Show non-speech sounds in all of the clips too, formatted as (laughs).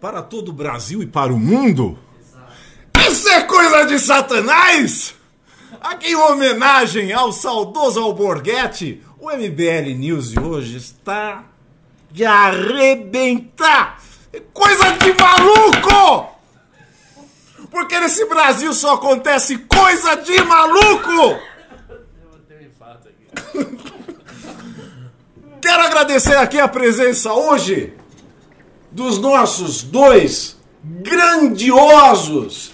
para todo o Brasil e para o mundo. Isso é coisa de Satanás! Aqui em homenagem ao saudoso Alborguete, o MBL News de hoje está de arrebentar! Coisa de maluco! Porque nesse Brasil só acontece coisa de maluco! Quero agradecer aqui a presença hoje dos nossos dois grandiosos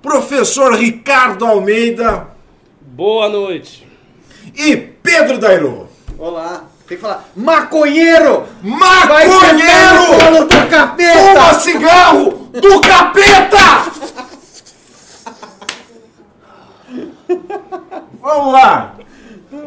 professor Ricardo Almeida Boa noite. e Pedro Dairo. Olá. Tem que falar maconheiro! Maconheiro! Do Fuma capeta! cigarro do capeta! Vamos lá!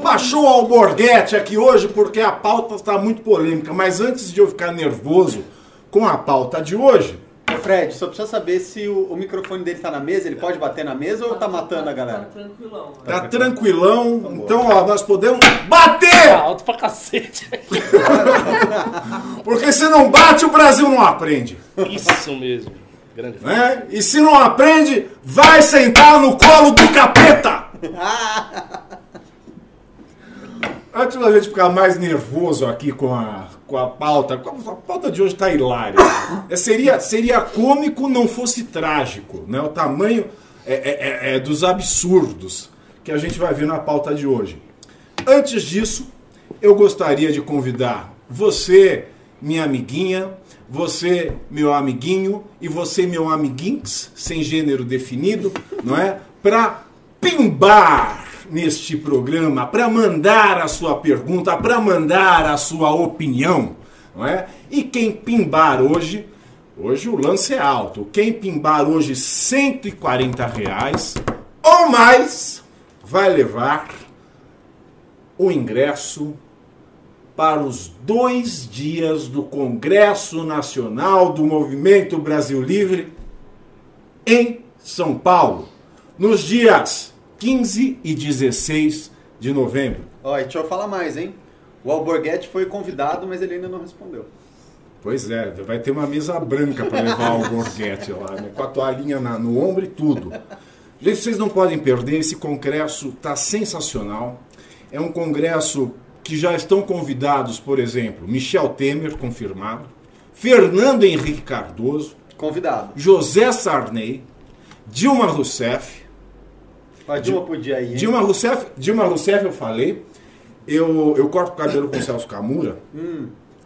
Baixou o alborguete aqui hoje porque a pauta está muito polêmica, mas antes de eu ficar nervoso com a pauta de hoje, Ô, Fred, só precisa saber se o, o microfone dele tá na mesa, ele pode bater na mesa ou tá matando a galera? tranquilão. tá tranquilão, então ó, nós podemos bater! alto pra cacete. (laughs) Porque se não bate, o Brasil não aprende. Isso mesmo. Grande. né? E se não aprende, vai sentar no colo do capeta! (laughs) Antes da gente ficar mais nervoso aqui com a, com a pauta, a pauta de hoje tá hilária. É, seria, seria cômico não fosse trágico, né? O tamanho é, é- é- é dos absurdos que a gente vai ver na pauta de hoje. Antes disso, eu gostaria de convidar você, minha amiguinha, você, meu amiguinho, e você, meu amiguinhos, sem gênero definido, não é? Para pimbar neste programa, para mandar a sua pergunta, para mandar a sua opinião, não é? E quem pimbar hoje, hoje o lance é alto. Quem pimbar hoje 140 reais ou mais vai levar o ingresso para os dois dias do Congresso Nacional do Movimento Brasil Livre em São Paulo, nos dias 15 e 16 de novembro. Ó, e deixa eu falar mais, hein? O Alborguete foi convidado, mas ele ainda não respondeu. Pois é, vai ter uma mesa branca para levar o Borghetti lá, né? com a toalhinha na- no ombro e tudo. Gente, vocês não podem perder, esse congresso está sensacional. É um congresso que já estão convidados, por exemplo, Michel Temer, confirmado, Fernando Henrique Cardoso, Convidado. José Sarney, Dilma Rousseff. A Dilma podia ir, hein? Dilma Rousseff, Dilma Rousseff eu falei, eu, eu corto o cabelo com o Celso Camura,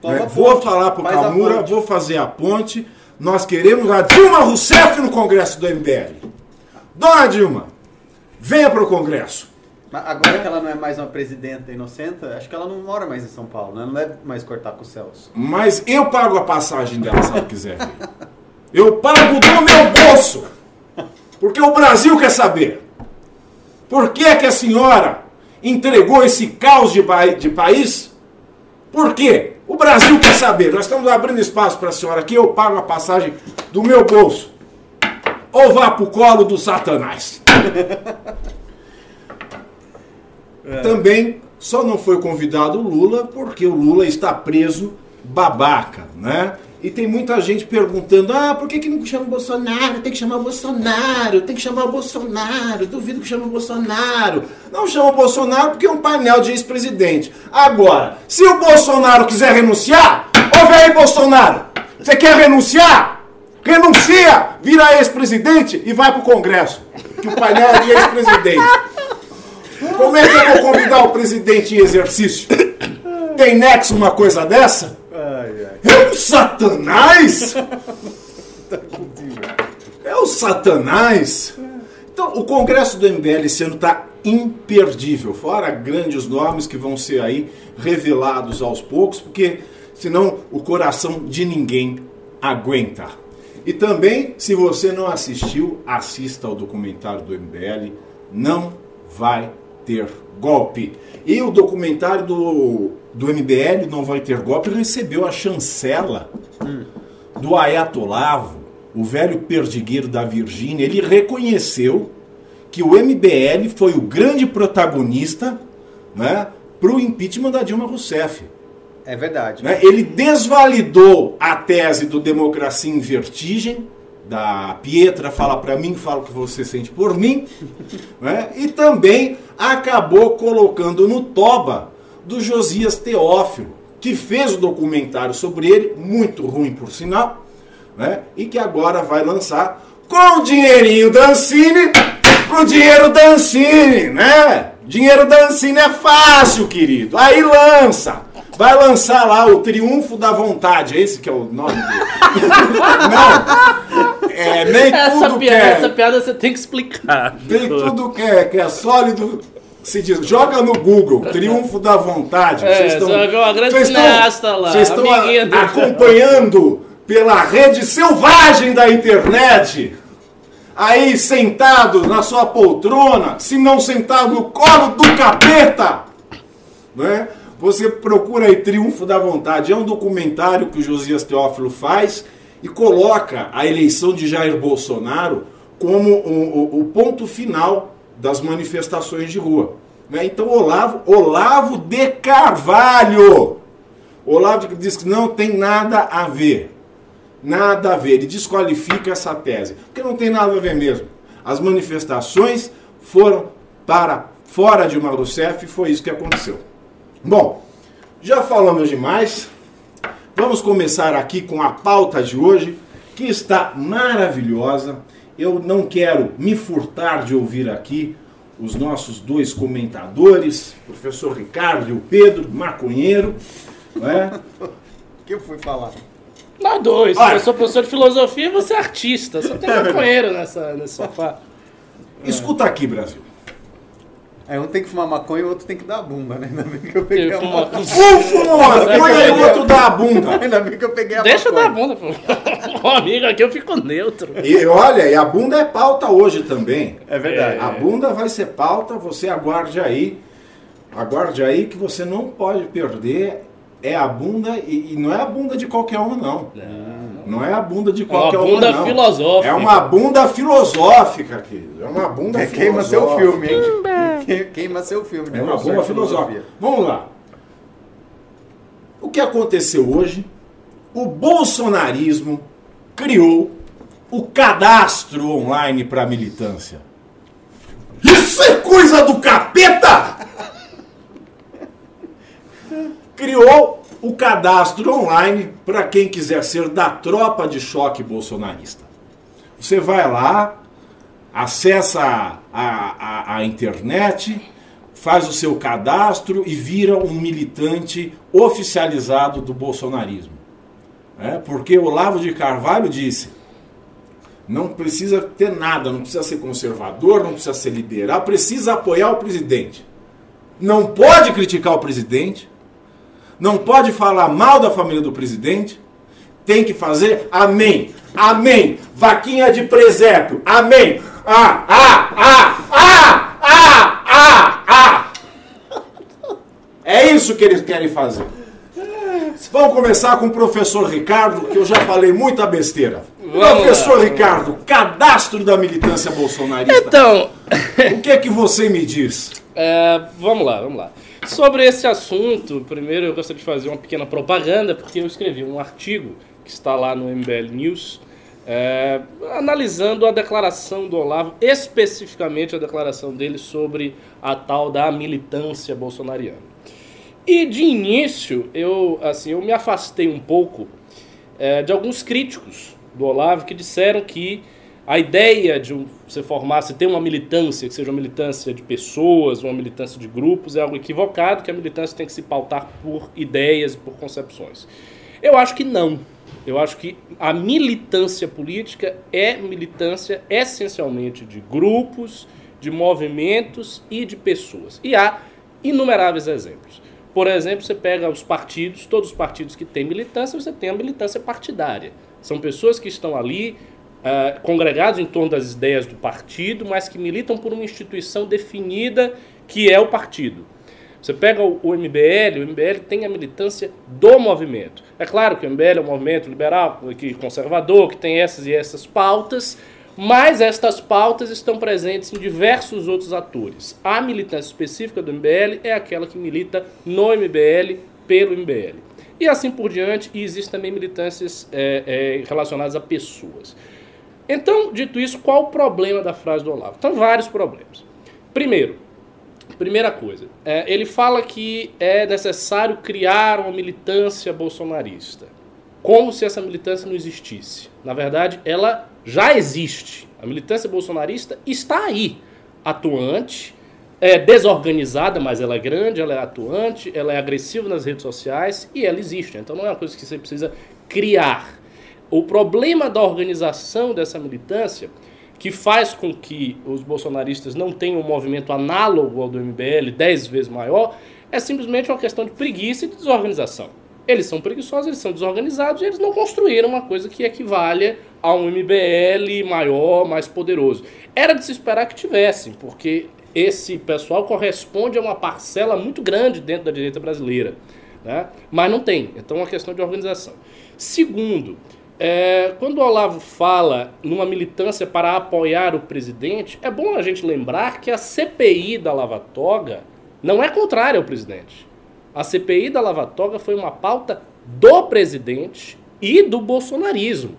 Toma né? Vou falar pro faz Camura, vou fazer a ponte. Nós queremos a Dilma Rousseff no Congresso do MBL. Dona Dilma, venha pro Congresso. Mas agora que ela não é mais uma presidenta inocenta, acho que ela não mora mais em São Paulo, né? Não deve mais cortar com o Celso. Mas eu pago a passagem dela se ela quiser vir. Eu pago do meu bolso. Porque o Brasil quer saber. Por que, é que a senhora entregou esse caos de, de país? Por quê? O Brasil quer saber. Nós estamos abrindo espaço para a senhora aqui. Eu pago a passagem do meu bolso. Ou vá pro colo do Satanás. (laughs) Também só não foi convidado o Lula porque o Lula está preso babaca, né? E tem muita gente perguntando: ah, por que, que não chama o Bolsonaro? Tem que chamar o Bolsonaro, tem que chamar o Bolsonaro, duvido que chame o Bolsonaro. Não chama o Bolsonaro porque é um painel de ex-presidente. Agora, se o Bolsonaro quiser renunciar, ouve aí, Bolsonaro, você quer renunciar? Renuncia, vira ex-presidente e vai pro Congresso. Que o painel é de ex-presidente. Como é que eu vou convidar o presidente em exercício? Tem nexo uma coisa dessa? Ai, ai. É o Satanás? (laughs) É o Satanás? Então, o Congresso do MBL esse ano está imperdível. Fora grandes nomes que vão ser aí revelados aos poucos, porque senão o coração de ninguém aguenta. E também, se você não assistiu, assista ao documentário do MBL. Não vai ter golpe. E o documentário do, do MBL, Não Vai Ter Golpe, recebeu a chancela do Ayatolavo, o velho perdigueiro da Virgínia. Ele reconheceu que o MBL foi o grande protagonista né, para o impeachment da Dilma Rousseff. É verdade. né? Ele desvalidou a tese do democracia em vertigem, da Pietra, fala para mim, fala o que você sente por mim, (laughs) né? e também acabou colocando no toba do Josias Teófilo, que fez o documentário sobre ele, muito ruim por sinal, né? e que agora vai lançar com o dinheirinho da Ancine, com o dinheiro da Ancine, né? Dinheiro da Ancine é fácil, querido. Aí lança. Vai lançar lá o Triunfo da Vontade. Esse que é o nome dele. (laughs) Não. É, nem Essa tudo que piada, é, essa piada você tem que explicar. nem tudo que é, que é sólido se diz. Joga no Google, Triunfo da Vontade. É, Vocês estão- uma grande vocês estão- lá, Vocês estão a- do- acompanhando pela rede selvagem da internet. Aí sentado na sua poltrona, se não sentado no colo do capeta, né? Você procura aí Triunfo da Vontade. É um documentário que o Josias Teófilo faz e coloca a eleição de Jair Bolsonaro como o, o- o ponto final das manifestações de rua. né? Então Olavo, Olavo de Carvalho, Olavo diz que não tem nada a ver. Nada a ver. Ele desqualifica essa tese. Porque não tem nada a ver mesmo. As manifestações foram para fora de Rousseff e foi isso que aconteceu. Bom, já falamos demais. Vamos começar aqui com a pauta de hoje, que está maravilhosa. Eu não quero me furtar de ouvir aqui os nossos dois comentadores, o professor Ricardo e o Pedro, maconheiro. Não é? O (laughs) que eu fui falar? Nós dois. Olha. Eu sou professor de filosofia e você é artista. Só tem maconheiro nessa, nesse sofá. Escuta aqui, Brasil. É, um tem que fumar maconha e o outro tem que dar a bunda, né? Ainda bem que eu peguei (laughs) Eu a fumo- maconha. Um fuma maconha e o outro dá a bunda. (laughs) Ainda bem que eu peguei a Deixa eu dar a maconha. bunda, pô. (laughs) Ô, amigo, aqui eu fico neutro. E olha, e a bunda é pauta hoje também. É verdade. A bunda vai ser pauta, você aguarde aí. Aguarde aí que você não pode perder. É a bunda, e, e não é a bunda de qualquer uma, não. Não é a bunda de qualquer uma, bunda não. filosófica. É uma bunda filosófica, querido. É uma bunda É, queima seu filosófica. filme, hein? Que- Queima seu filme. É uma de filosófica. Vamos lá. O que aconteceu hoje? O bolsonarismo criou o cadastro online para militância. Isso é coisa do capeta! Criou o cadastro online para quem quiser ser da tropa de choque bolsonarista. Você vai lá, acessa a, a, a internet, faz o seu cadastro e vira um militante oficializado do bolsonarismo. É, porque Olavo de Carvalho disse: não precisa ter nada, não precisa ser conservador, não precisa ser liberal, precisa apoiar o presidente. Não pode criticar o presidente, não pode falar mal da família do presidente, tem que fazer amém, amém, vaquinha de presépio, amém, ah, ah, ah, ah, ah, ah, ah. É isso que eles querem fazer. Vamos começar com o professor Ricardo, que eu já falei muita besteira. Vamos professor lá. Ricardo, cadastro da militância bolsonarista. Então, O que é que você me diz? é, vamos lá, vamos lá. Sobre esse assunto, primeiro eu gostaria de fazer uma pequena propaganda, porque eu escrevi um artigo que está lá no MBL News, é, analisando a declaração do Olavo, especificamente a declaração dele sobre a tal da militância bolsonariana. E de início, eu, assim, eu me afastei um pouco é, de alguns críticos do Olavo que disseram que a ideia de você formar, você ter uma militância, que seja uma militância de pessoas, uma militância de grupos, é algo equivocado, que a militância tem que se pautar por ideias e por concepções. Eu acho que não. Eu acho que a militância política é militância essencialmente de grupos, de movimentos e de pessoas. E há inumeráveis exemplos. Por exemplo, você pega os partidos, todos os partidos que têm militância, você tem a militância partidária. São pessoas que estão ali ah, congregados em torno das ideias do partido, mas que militam por uma instituição definida que é o partido. Você pega o, o MBL, o MBL tem a militância do movimento. É claro que o MBL é um movimento liberal, que conservador, que tem essas e essas pautas, mas estas pautas estão presentes em diversos outros atores. A militância específica do MBL é aquela que milita no MBL, pelo MBL. e assim por diante, e existem também militâncias é, é, relacionadas a pessoas. Então, dito isso, qual o problema da frase do Olavo? Então, vários problemas. Primeiro, primeira coisa, é, ele fala que é necessário criar uma militância bolsonarista, como se essa militância não existisse. Na verdade, ela já existe. A militância bolsonarista está aí, atuante, é desorganizada, mas ela é grande, ela é atuante, ela é agressiva nas redes sociais e ela existe. Então não é uma coisa que você precisa criar. O problema da organização dessa militância, que faz com que os bolsonaristas não tenham um movimento análogo ao do MBL, dez vezes maior, é simplesmente uma questão de preguiça e de desorganização. Eles são preguiçosos, eles são desorganizados e eles não construíram uma coisa que equivale a um MBL maior, mais poderoso. Era de se esperar que tivessem, porque esse pessoal corresponde a uma parcela muito grande dentro da direita brasileira. Né? Mas não tem. Então é uma questão de organização. Segundo, é, quando o Olavo fala numa militância para apoiar o presidente, é bom a gente lembrar que a CPI da Lava Toga não é contrária ao presidente. A CPI da Lava Toga foi uma pauta do presidente e do bolsonarismo.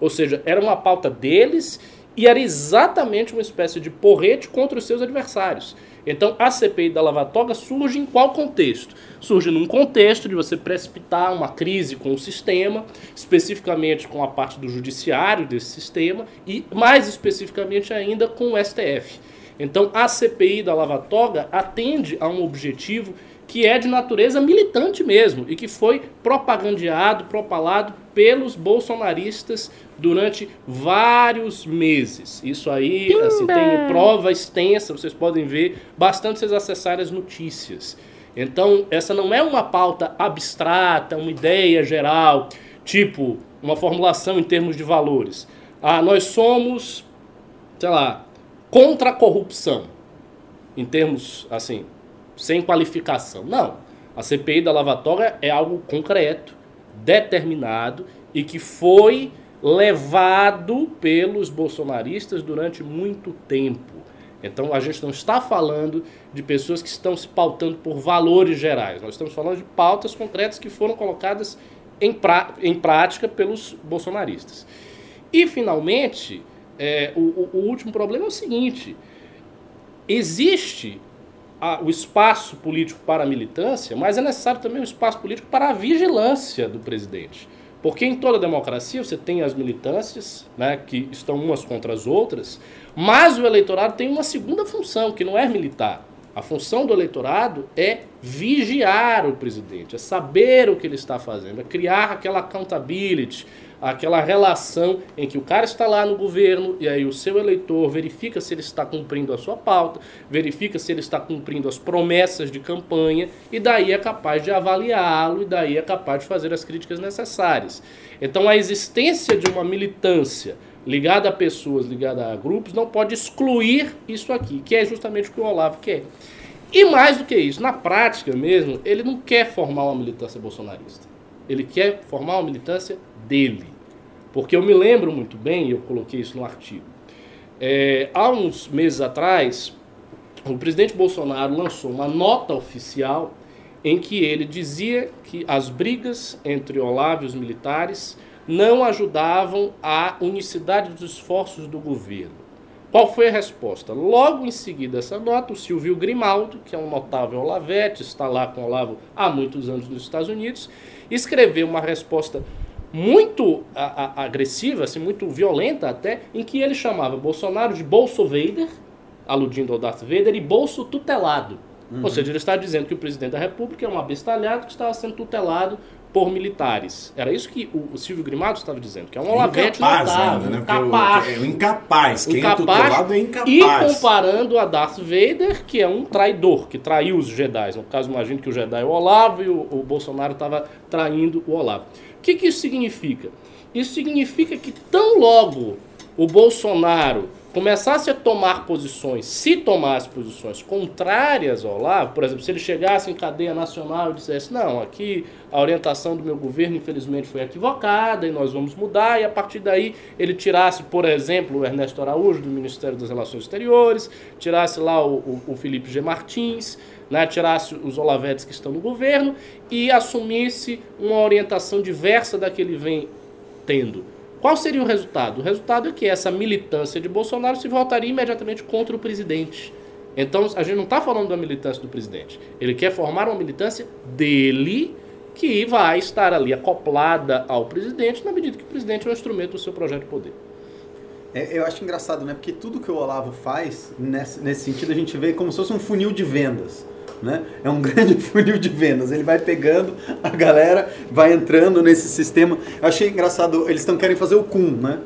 Ou seja, era uma pauta deles e era exatamente uma espécie de porrete contra os seus adversários. Então a CPI da Lava Toga surge em qual contexto? Surge num contexto de você precipitar uma crise com o sistema, especificamente com a parte do judiciário desse sistema e mais especificamente ainda com o STF. Então a CPI da Lava Toga atende a um objetivo que é de natureza militante mesmo e que foi propagandeado, propalado pelos bolsonaristas durante vários meses. Isso aí assim, tem prova extensa, vocês podem ver bastante vocês acessarem as notícias. Então, essa não é uma pauta abstrata, uma ideia geral, tipo uma formulação em termos de valores. Ah, nós somos, sei lá, contra a corrupção, em termos assim, sem qualificação. Não. A CPI da lavatória é algo concreto, determinado e que foi levado pelos bolsonaristas durante muito tempo. Então a gente não está falando de pessoas que estão se pautando por valores gerais, nós estamos falando de pautas concretas que foram colocadas em, pra, em prática pelos bolsonaristas. E finalmente, é, o, o último problema é o seguinte: existe a, o espaço político para a militância, mas é necessário também o espaço político para a vigilância do presidente. Porque em toda democracia você tem as militâncias, né, que estão umas contra as outras, mas o eleitorado tem uma segunda função, que não é militar. A função do eleitorado é vigiar o presidente, é saber o que ele está fazendo, é criar aquela accountability, aquela relação em que o cara está lá no governo e aí o seu eleitor verifica se ele está cumprindo a sua pauta, verifica se ele está cumprindo as promessas de campanha e daí é capaz de avaliá-lo e daí é capaz de fazer as críticas necessárias. Então a existência de uma militância ligada a pessoas, ligada a grupos, não pode excluir isso aqui, que é justamente o que o Olavo quer. E mais do que isso, na prática mesmo, ele não quer formar uma militância bolsonarista. Ele quer formar uma militância dele. Porque eu me lembro muito bem, eu coloquei isso no artigo, é, há uns meses atrás, o presidente Bolsonaro lançou uma nota oficial em que ele dizia que as brigas entre Olavo e os militares não ajudavam a unicidade dos esforços do governo. Qual foi a resposta? Logo em seguida essa nota, o Silvio Grimaldo, que é um notável Olavete, está lá com Olavo há muitos anos nos Estados Unidos, escreveu uma resposta muito a, a, agressiva, assim, muito violenta até, em que ele chamava Bolsonaro de Bolso Vader, aludindo ao Darth Vader, e Bolso tutelado. Uhum. Ou seja, ele está dizendo que o presidente da República é um abestalhado que estava sendo tutelado por militares. Era isso que o, Silvio Grimado estava dizendo, que é um Olavete incapaz notável, né? incapaz. É o incapaz. Quem incapaz, é tutelado é incapaz. E comparando a Darth Vader, que é um traidor, que traiu os Jedi. No caso, imagino que o Jedi é o Olavo e o, o Bolsonaro estava traindo o Olavo que, que isso significa? Isso significa que tão logo o Bolsonaro começasse a tomar posições, se tomasse posições contrárias ao Olavo, por exemplo, se ele chegasse em cadeia nacional e dissesse, não, aqui a orientação do meu governo infelizmente foi equivocada e nós vamos mudar, e a partir daí ele tirasse, por exemplo, o Ernesto Araújo do Ministério das Relações Exteriores, tirasse lá o, o, o Felipe G. Martins, né, tirasse os Olavetes que estão no governo e assumisse uma orientação diversa da que ele vem tendo. Qual seria o resultado? O resultado é que essa militância de Bolsonaro se voltaria imediatamente contra o presidente. Então a gente não está falando da militância do presidente. Ele quer formar uma militância dele que vai estar ali acoplada ao presidente na medida que o presidente é um instrumento do seu projeto de poder. É, eu acho engraçado, né? Porque tudo que o Olavo faz, nesse, nesse sentido, a gente vê como se fosse um funil de vendas. Né? É um (laughs) grande funil de vendas. Ele vai pegando a galera, vai entrando nesse sistema. Eu achei engraçado, eles estão querem fazer o CUM, né?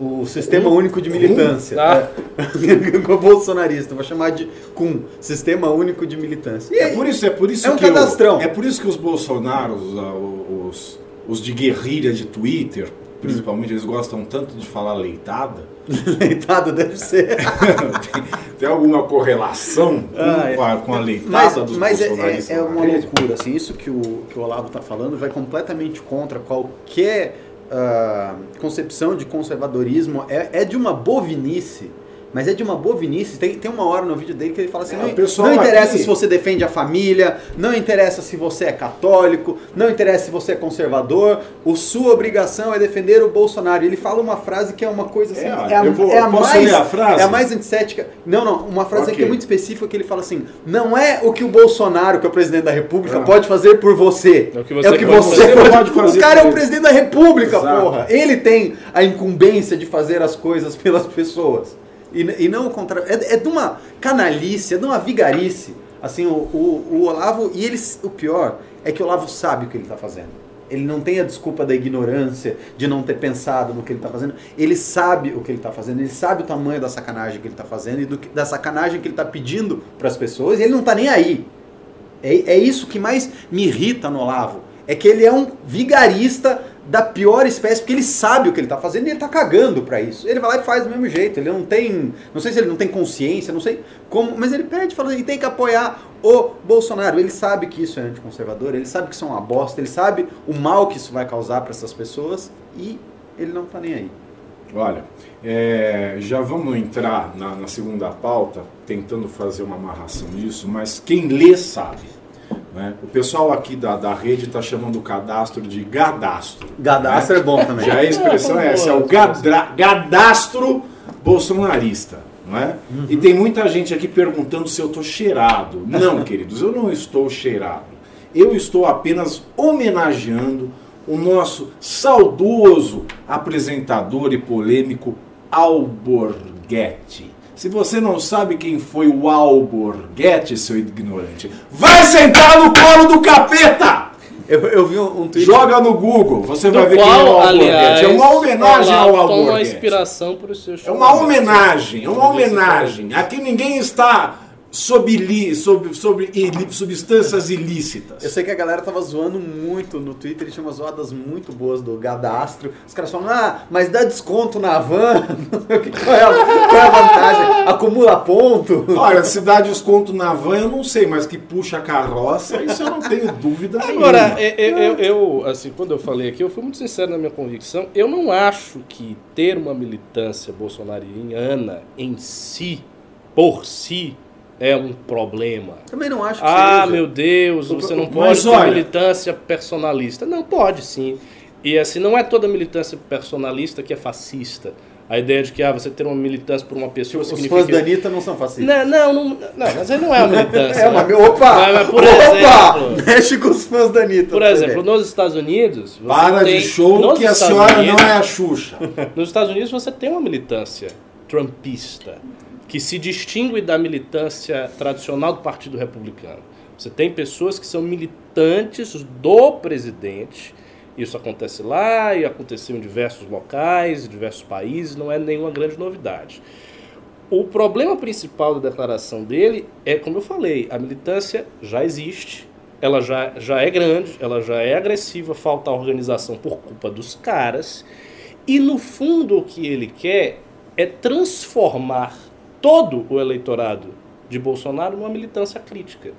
O (laughs) Sistema Único de Militância. Ah. É. Com o bolsonarista, vou chamar de CUM, Sistema Único de Militância. E É por isso, é por isso É um que cadastrão. é por isso que os bolsonaros, ah, os, os de guerrilha de Twitter, principalmente, eles gostam tanto de falar leitada. (laughs) Leitado deve ser. tem, (laughs) tem alguma correlação com, Ah, é. a, com a leitada Mas, dos mas é, bolsonaristas? é, é na uma rede? loucura, assim, isso que o, que o Olavo está falando vai completamente contra qualquer ah, concepção de conservadorismo, é, é de uma bovinice, mas é de uma bovinice, tem, tem uma hora no vídeo dele que ele fala assim, É, não, não interessa aqui- se você defende a família, não interessa se você é católico, não interessa se você é conservador, o sua obrigação é defender o Bolsonaro. E ele fala uma frase que é uma coisa assim, É, é, a, vou- é a mais, a frase? é a mais antissética. Não, não, uma frase Ok. aqui é muito específica que ele fala assim: não é o que o Bolsonaro, que é o presidente da República, Ah. pode fazer por você. É o que você é o que pode você fazer. pode, pode fazer O cara é o presidente da República, Exato. porra. Ele tem a incumbência de fazer as coisas pelas pessoas. E, e não o contrário. É, é de uma canalice, é de uma vigarice. Assim, o, o, o Olavo. E eles, o pior é que o Olavo sabe o que ele está fazendo. Ele não tem a desculpa da ignorância, de não ter pensado no que ele está fazendo. Ele sabe o que ele está fazendo, ele sabe o tamanho da sacanagem que ele está fazendo e do da sacanagem que ele está pedindo para as pessoas e ele não está nem aí. É, é isso que mais me irrita no Olavo. É que ele é um vigarista da pior espécie, porque ele sabe o que ele está fazendo e ele está cagando para isso. Ele vai lá e faz do mesmo jeito. Ele não tem. Não sei se ele não tem consciência, não sei como, mas ele pede, fala, ele tem que apoiar o Bolsonaro. Ele sabe que isso é anticonservador, ele sabe que isso é uma bosta, ele sabe o mal que isso vai causar para essas pessoas e ele não está nem aí. Olha, é, já vamos entrar na, na segunda pauta, tentando fazer uma amarração disso, mas quem lê sabe. Né? O pessoal aqui da, da rede está chamando o cadastro de gadastro. Gadastro é bom também. Já a expressão é essa, é o gadra- gadastro bolsonarista. Não é? E tem muita gente aqui perguntando se eu estou cheirado. Não, (laughs) queridos, eu não estou cheirado. Eu estou apenas homenageando o nosso saudoso apresentador e polêmico Alborguete. Se você não sabe quem foi o Alborguete, seu ignorante, vai sentar no colo do capeta! Eu, eu vi um, um tweet. Joga no Google, você vai ver quem é o qual, Alborguete. É uma homenagem ao Olavo toma Alborguete. inspiração para os seus É uma homenagem, é uma homenagem. Aqui ninguém está sob, li, sob, sob ili- substâncias ilícitas. Eu sei que a galera tava zoando muito no Twitter, tinha umas zoadas muito boas do Gadastro. Os caras falam, ah, mas dá desconto na van. (laughs) qual, é a, qual é a vantagem? Acumula ponto. Olha, se dá desconto na van, eu não sei, mas que puxa a carroça, isso eu não tenho dúvida Agora, nenhuma. eu, eu, eu, assim, quando eu falei aqui, eu fui muito sincero na minha convicção. Eu não acho que ter uma militância bolsonariana em si, por si, é um problema. Também não acho que Ah, seja. meu Deus, você não Mas pode ter olha- militância personalista. Não, pode sim. E assim, não é toda militância personalista que é fascista. A ideia de que ah, você ter uma militância por uma pessoa Os significa... fãs da Anitta não são fascistas. Não, não, não, não, mas aí não é uma (laughs) militância. É, né? mas opa! Mas- mas por opa! exemplo- Mexe com os fãs da Anitta. Por exemplo, nos Estados Unidos. Para tem- de show que a Estados senhora Unidos- não é a Xuxa. (laughs) Nos Estados Unidos você tem uma militância trumpista que se distingue da militância tradicional do Partido Republicano. Você tem pessoas que são militantes do presidente. Isso acontece lá e aconteceu em diversos locais, em diversos países, não é nenhuma grande novidade. O problema principal da declaração dele é, como eu falei, a militância já existe, ela já, já é grande, ela já é agressiva, falta organização por culpa dos caras. E no fundo o que ele quer é transformar todo o eleitorado de Bolsonaro numa militância crítica.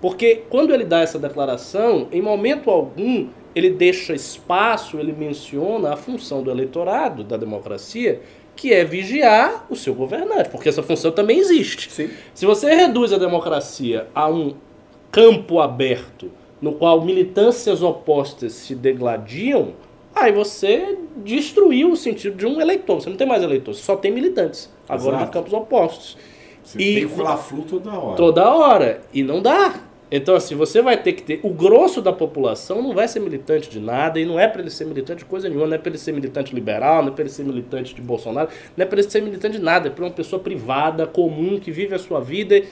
Porque quando ele dá essa declaração, em momento algum ele deixa espaço, ele menciona a função do eleitorado, da democracia, que é vigiar o seu governante, porque essa função também existe. Sim. Se você reduz a democracia a um campo aberto no qual militâncias opostas se degladiam, aí você destruiu o sentido de um eleitor. Você não tem mais eleitor, você só tem militantes. Agora Exato. de campos opostos. Você E- tem fla-flu toda hora. Toda hora. E não dá. Então, assim, você vai ter que ter. O grosso da população não vai ser militante de nada, e não é para ele ser militante de coisa nenhuma, não é para ele ser militante liberal, não é para ele ser militante de Bolsonaro, não é para ele ser militante de nada, é para uma pessoa privada, comum, que vive a sua vida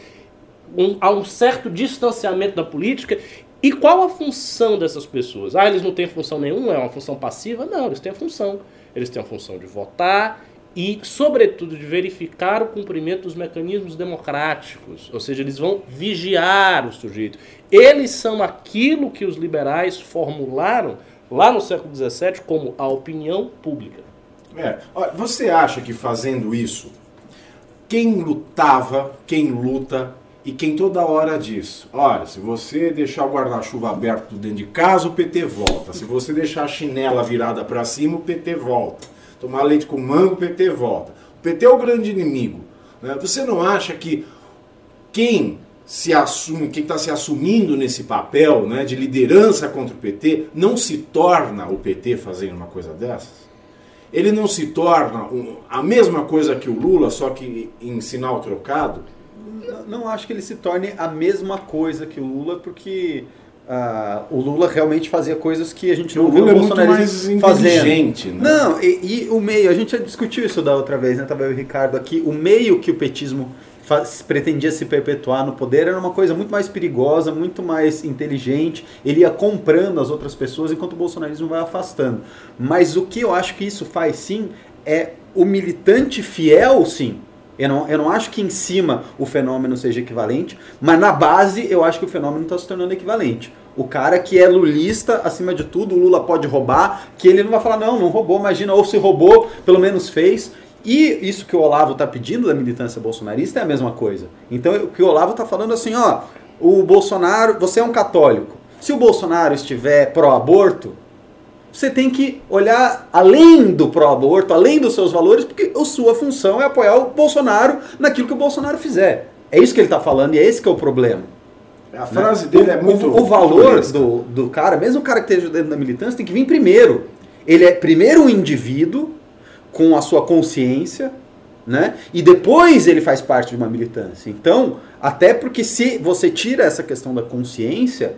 um, há um certo distanciamento da política. E qual a função dessas pessoas? Ah, eles não têm função nenhuma, é uma função passiva? Não, eles têm a função. Eles têm a função de votar e, sobretudo, de verificar o cumprimento dos mecanismos democráticos. Ou seja, eles vão vigiar o sujeito. Eles são aquilo que os liberais formularam lá no século XVII como a opinião pública. É, você acha que fazendo isso, quem lutava, quem luta e quem toda hora diz: olha, se você deixar o guarda-chuva aberto dentro de casa, o PT volta. Se você deixar a chinela virada para cima, o PT volta. Tomar leite com mango, o PT volta. O PT é o grande inimigo. né? Você não acha que quem se assume, quem está se assumindo nesse papel né, de liderança contra o PT, não se torna o PT fazendo uma coisa dessas? Ele não se torna um- a mesma coisa que o Lula, só que em sinal trocado? Não- acho que ele se torne a mesma coisa que o Lula, porque ah, o Lula realmente fazia coisas que a gente O não Lula o é muito bolsonarismo mais fazendo. né? Não, e, e o meio, a gente já discutiu isso da outra vez, né? Tava eu e o Ricardo aqui. O meio que o petismo faz- pretendia se perpetuar no poder era uma coisa muito mais perigosa, muito mais inteligente. Ele ia comprando as outras pessoas enquanto o bolsonarismo vai afastando. Mas o que eu acho que isso faz sim é o militante fiel, sim. Eu não, eu não acho que em cima o fenômeno seja equivalente, mas na base eu acho que o fenômeno está se tornando equivalente. O cara que é lulista, acima de tudo, o Lula pode roubar, que ele não vai falar, não, não roubou, imagina, ou se roubou, pelo menos fez. E isso que o Olavo está pedindo da militância bolsonarista é a mesma coisa. Então o que o Olavo está falando assim, ó, o Bolsonaro, você é um católico. Se o Bolsonaro estiver pró-aborto, você tem que olhar além do pró-aborto, além dos seus valores, porque a sua função é apoiar o Bolsonaro naquilo que o Bolsonaro fizer. É isso que ele está falando e é esse que é o problema. A frase dele é O- muito. O, o valor do, do cara, mesmo o cara que esteja dentro da militância, tem que vir primeiro. Ele é primeiro um indivíduo com a sua consciência, né? E depois ele faz parte de uma militância. Então, até porque se você tira essa questão da consciência,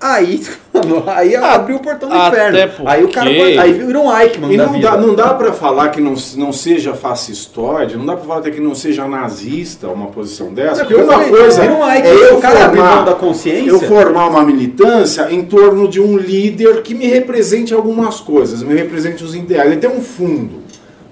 aí, (laughs) mano, aí abriu o portão do até inferno. Aí o cara porque- aí vira um Eichmann E da não vida. dá, não dá para falar que não, não seja fascistoide, não dá para falar até que não seja nazista uma posição dessa, É, porque porque eu uma falei, coisa um é Eichmann, eu o cara abre mão formar, da consciência. eu formar uma militância em torno de um líder que me represente algumas coisas, me represente os ideais, ele tem um fundo.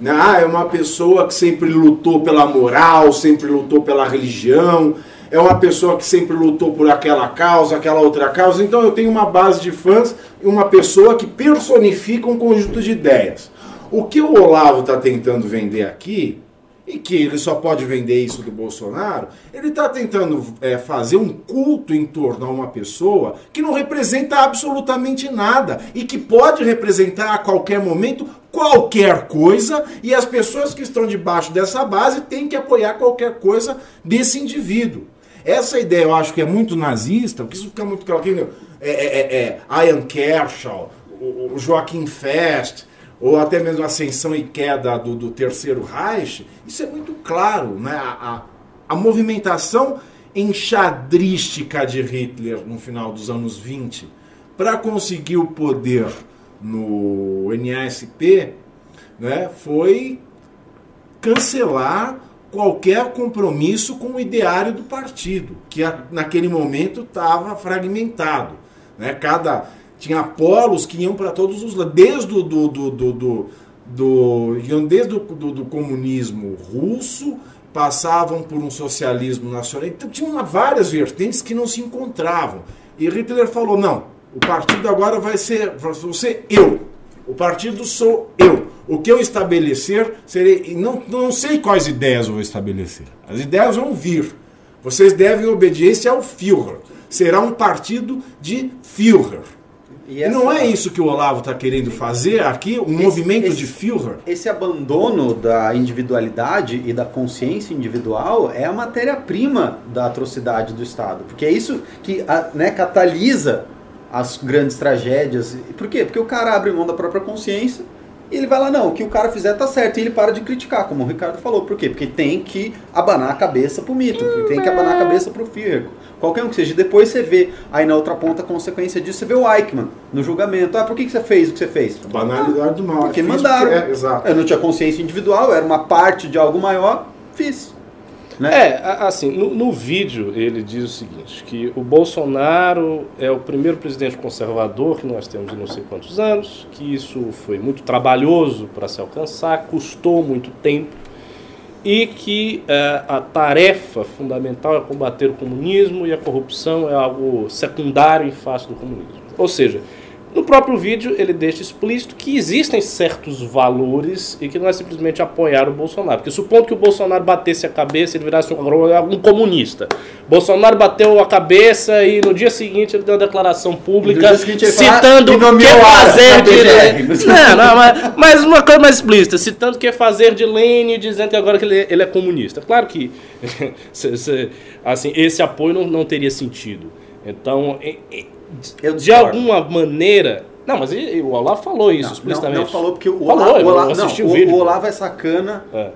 Né? Ah, é uma pessoa que sempre lutou pela moral, sempre lutou pela religião, é uma pessoa que sempre lutou por aquela causa, aquela outra causa. Então eu tenho uma base de fãs e uma pessoa que personifica um conjunto de ideias. O que o Olavo está tentando vender aqui, e que ele só pode vender isso do Bolsonaro, ele está tentando é, fazer um culto em torno a uma pessoa que não representa absolutamente nada e que pode representar a qualquer momento qualquer coisa e as pessoas que estão debaixo dessa base têm que apoiar qualquer coisa desse indivíduo. Essa ideia eu acho que é muito nazista, porque isso fica muito claro. aqui, É, é, é, é Ian Kershaw, o, o Joaquim Fest, ou até mesmo a ascensão e queda do, do Terceiro Reich, isso é muito claro. Né? A, a, a movimentação enxadrística de Hitler no final dos anos 20 para conseguir o poder no NASP né, foi cancelar qualquer compromisso com o ideário do partido, que naquele momento estava fragmentado. Né? Cada, tinha polos que iam para todos os lados, desde o do, do, do, do, do- iam desde do, do comunismo russo, passavam por um socialismo nacional. Então tinha várias vertentes que não se encontravam. E Hitler falou: não, o partido agora vai ser, vai ser eu. O partido sou eu. O que eu estabelecer, serei. Não, não sei quais ideias eu vou estabelecer. As ideias vão vir. Vocês devem obediência ao Führer. Será um partido de Führer. E E não essa- é isso que o Olavo está querendo fazer aqui, um movimento esse- de Führer? Esse abandono da individualidade e da consciência individual é a matéria-prima da atrocidade do Estado. Porque é isso que né, catalisa as grandes tragédias. Por quê? Porque o cara abre mão da própria consciência e ele vai lá, não, o que o cara fizer tá certo. E ele para de criticar, como o Ricardo falou. Por quê? Porque tem que abanar a cabeça pro mito, porque tem que abanar a cabeça pro Führer. Qualquer um que seja. Depois você vê, aí na outra ponta, a consequência disso, você vê o Eichmann no julgamento. Ah, por que que você fez o que você fez? Banalidade do mal. Porque Fiz mandaram. é, exato. Eu não tinha consciência individual, era uma parte de algo maior, fiz. Né? É, assim, no, no vídeo ele diz o seguinte, que o Bolsonaro é o primeiro presidente conservador que nós temos em não sei quantos anos, que isso foi muito trabalhoso para se alcançar, custou muito tempo, e que eh, a tarefa fundamental é combater o comunismo e a corrupção é algo secundário em face do comunismo. Ou seja, no próprio vídeo ele deixa explícito que existem certos valores e que não é simplesmente apoiar o Bolsonaro. Porque supondo que o Bolsonaro batesse a cabeça e ele virasse um, um comunista. Bolsonaro bateu a cabeça e no dia seguinte ele deu uma declaração pública citando "E o que fazer de PGR." Não, não, mas, mas uma coisa mais explícita, citando o que fazer de Lênin, dizendo que agora que ele, ele é comunista. Claro que (laughs) assim, esse apoio não, não teria sentido. Então, Eu de discordo. alguma maneira. Não, mas o Olavo falou isso Não, não, explicitamente. não falou porque o Falou, Olavo, eu o Olavo- assisti não, o o Olavo é sacana É.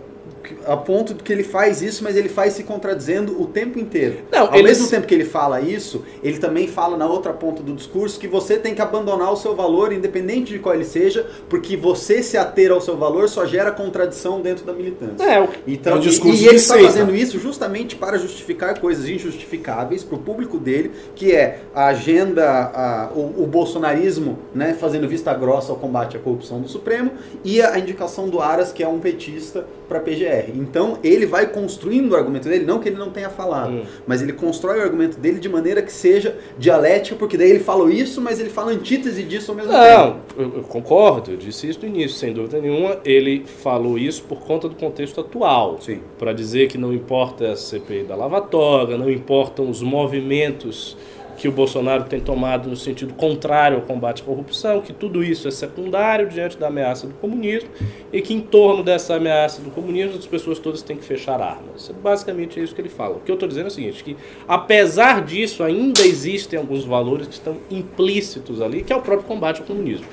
a ponto de que ele faz isso, mas ele faz se contradizendo o tempo inteiro. Não, Ao eles- mesmo tempo que ele fala isso, ele também fala na outra ponta do discurso que você tem que abandonar o seu valor, independente de qual ele seja, porque você se ater ao seu valor só gera contradição dentro da militância. É, o- Então, É um e- discurso e, de ele está fazendo isso justamente para justificar coisas injustificáveis para o público dele, que é a agenda, a- o, o bolsonarismo né, fazendo vista grossa ao combate à corrupção do Supremo e a, a indicação do Aras, que é um petista, para a PGR. Então ele vai construindo o argumento dele, não que ele não tenha falado, Hum. mas ele constrói o argumento dele de maneira que seja dialética, porque daí ele falou isso, mas ele fala antítese disso ao mesmo tempo. Não, eu, concordo, eu disse isso no início, sem dúvida nenhuma. Ele falou isso por conta do contexto atual. Sim. Para dizer que não importa a CPI da Lava Toga, não importam os movimentos que o Bolsonaro tem tomado no sentido contrário ao combate à corrupção, que tudo isso é secundário diante da ameaça do comunismo e que em torno dessa ameaça do comunismo as pessoas todas têm que fechar armas. Basicamente é isso que ele fala. O que eu estou dizendo é o seguinte, que apesar disso ainda existem alguns valores que estão implícitos ali, que é o próprio combate ao comunismo.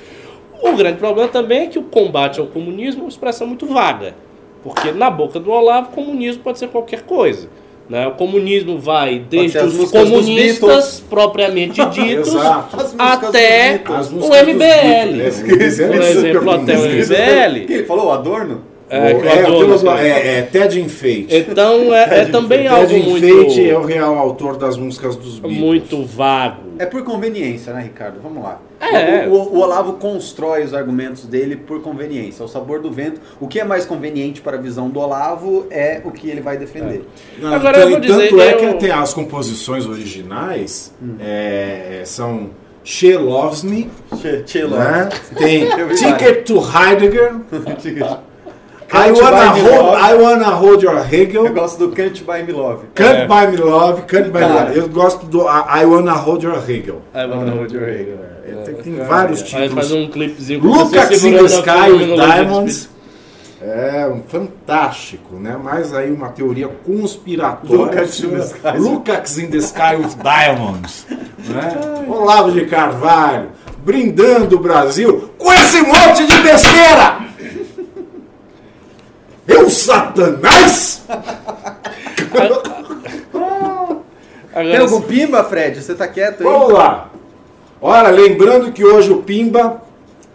O grande problema também é que o combate ao comunismo é uma expressão muito vaga. Porque na boca do Olavo, comunismo pode ser qualquer coisa. Né? O comunismo vai desde os comunistas propriamente (laughs) ditos até o MBL. Por exemplo, até o. MBL. Ele falou, o Adorno? É, o É, escreveu. é, é Ted enfeite. Então é, é também algo Ted muito, enfeite é o real autor das músicas dos Beatles. muito vago. É por conveniência, né, Ricardo? Vamos lá. É. O, o- o Olavo constrói os argumentos dele por conveniência. É o sabor do vento. O que é mais conveniente para a visão do Olavo é o que ele vai defender. Não, Agora tan- eu vou dizer, tanto é eu- que até as composições originais Hum. é, são She Loves Me, Che, che né? tem (laughs) vi Ticket to Heidegger, (laughs) I Can't wanna, Buy Me hold, Love. I wanna hold your Eu Hegel, gosto do Can't Buy Me Love. Can't É. Buy Me Love, Can't Buy Me. Love. Eu gosto do I I Wanna Hold Your Hegel. Vai Wanna Hold Your Hegel. É, tem, tem vários Aí faz títulos. um clipezinho com Lucas in the Sky with Diamonds. É um fantástico, né? Mais aí uma teoria conspiratória. Lucas in the Sky. Lucas in the Sky with Diamonds. Né? (laughs) Olavo de Carvalho, brindando o Brasil com esse monte de besteira! Eu, Satanás! Tem algum pimba, Fred? Você tá quieto aí? Vamos lá. Olha, lembrando que hoje o Pimba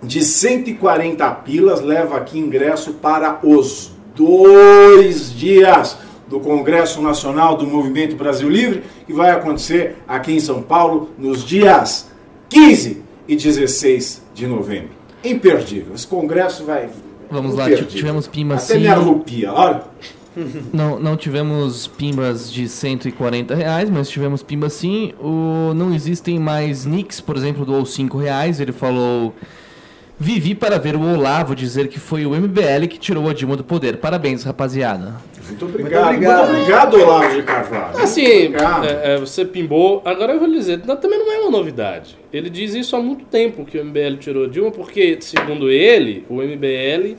de 140 pilas leva aqui ingresso para os dois dias do Congresso Nacional do Movimento Brasil Livre, que vai acontecer aqui em São Paulo nos dias 15 e 16 de novembro. Imperdível. Esse congresso vai. Vamos lá, tivemos Pimba Até sim. me arrupia, olha. Não, não tivemos pimbas de 140 reais, mas tivemos pimba sim. O, não existem mais nicks, por exemplo, do 5 reais. Ele falou Vivi para ver o Olavo dizer que foi o MBL que tirou a Dilma do poder. Parabéns, rapaziada. Muito obrigado. Muito obrigado. obrigado, Olavo de Carvalho. Assim, é, é, você pimbou. Agora eu vou lhe dizer, não- também não é uma novidade. Ele diz isso há muito tempo que o MBL tirou Dilma, porque, segundo ele, o MBL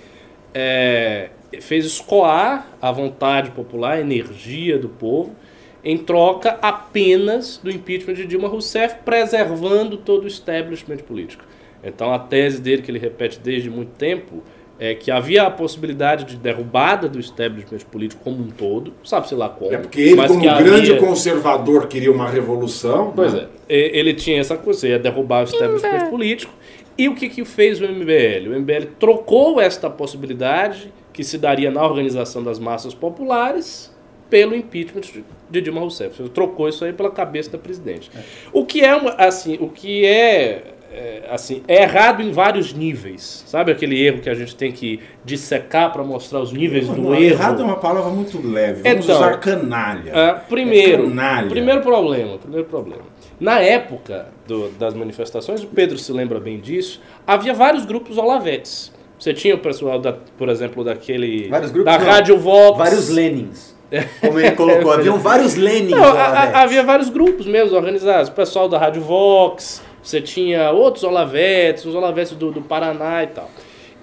é, fez escoar a vontade popular, a energia do povo, em troca apenas do impeachment de Dilma Rousseff, preservando todo o establishment político. Então a tese dele, que ele repete desde muito tempo, é que havia a possibilidade de derrubada do establishment político como um todo, sabe-se lá como. É porque ele, mas como que grande havia- conservador, queria uma revolução. Pois né? é. E- Ele tinha essa coisa, você ia derrubar o establishment político. E o que, que fez o MBL? O MBL trocou esta possibilidade que se daria na organização das massas populares pelo impeachment de- Dilma Rousseff. Você trocou isso aí pela cabeça da presidente. O que é uma- assim, o que é, é, assim, é errado em vários níveis. Sabe aquele erro que a gente tem que dissecar para mostrar os níveis do Não, erro? errado é uma palavra muito leve. Vamos Então, usar canalha. Ah, primeiro, É canalha. primeiro problema, primeiro problema. Na época do- das manifestações, o Pedro se lembra bem disso, havia vários grupos olavetes. Você tinha o pessoal, da, por exemplo, daquele... Vários grupos, Da não. Rádio Vox. Vários Lenins. (laughs) Como ele colocou. Haviam (laughs) vários Lenins. Não, havia vários grupos mesmo organizados. O pessoal da Rádio Vox, você tinha outros olavetes, os olavetes do, do Paraná e tal.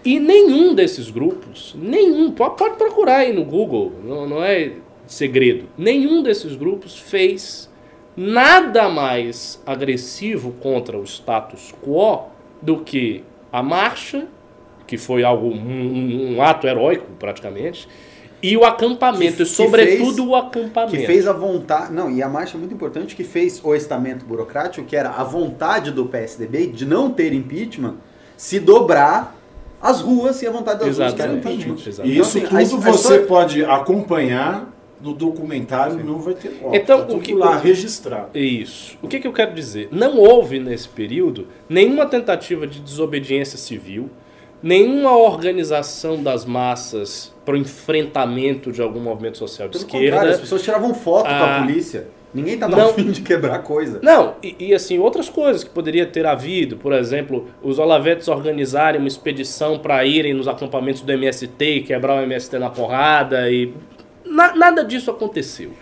E nenhum desses grupos, nenhum, pode, procurar aí no Google, não, não é segredo, nenhum desses grupos fez nada mais agressivo contra o status quo do que a marcha, que foi algo um- um ato heróico praticamente, e o acampamento, Que- e que sobretudo fez- o acampamento. Que fez a vontade. Não, e a marcha é muito importante que fez o estamento burocrático, que era a vontade do PSDB de não ter impeachment, se dobrar as ruas e a vontade das ruas que era Exatamente. impeachment. Exatamente. E isso Então, assim, tudo a- a você história- pode acompanhar no documentário, não vai ter cópia. Então, tá tudo o que- lá registrado. Isso. O que, que eu quero dizer? Não houve nesse período nenhuma tentativa de desobediência civil, nenhuma organização das massas para o enfrentamento de algum movimento social de Pelo contrário, as esquerda. pessoas tiravam foto com a Ah, polícia. Ninguém tá não. afim de quebrar coisa. Não, e, e, assim, outras coisas que poderia ter havido, por exemplo, os Olavetes organizarem uma expedição para irem nos acampamentos do MST e quebrar o MST na porrada e. Na- nada disso aconteceu.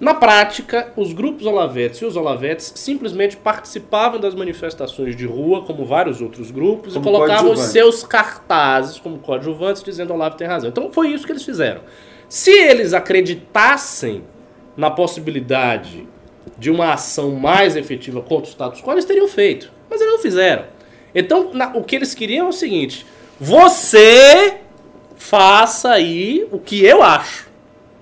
Na prática, os grupos Olavetes e os Olavetes simplesmente participavam das manifestações de rua, como vários outros grupos, Como e colocavam seus cartazes como coadjuvantes, dizendo Olavo tem razão. Então foi isso que eles fizeram. Se eles acreditassem na possibilidade de uma ação mais efetiva contra o status quo, eles teriam feito. Mas eles não fizeram. Então, na- o que eles queriam é o seguinte: você faça aí o que eu acho.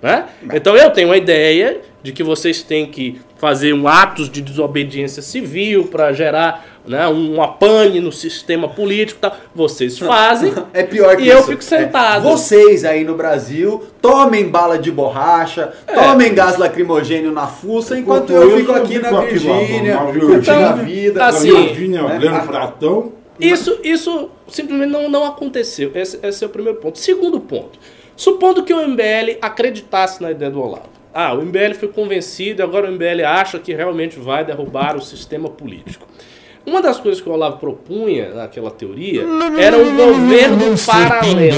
Né? Então eu tenho a ideia de que vocês têm que fazer um atos de desobediência civil para gerar né, um apane no sistema político e tal. Vocês fazem. (laughs) É pior que E eu isso. fico sentado. É, vocês aí no Brasil, tomem bala de borracha, É. tomem gás lacrimogênio na fuça, enquanto eu fico aqui na Virgínia, curtindo Virgínia, a vida. assim, na Virgínia, né? lendo Ah, pratão. Isso, isso simplesmente não, não aconteceu. Esse, esse é o primeiro ponto. Segundo ponto. Supondo que o MBL acreditasse na ideia do Olavo. Ah, o MBL foi convencido e agora o MBL acha que realmente vai derrubar o sistema político. Uma das coisas que o Olavo propunha naquela teoria era um governo paralelo.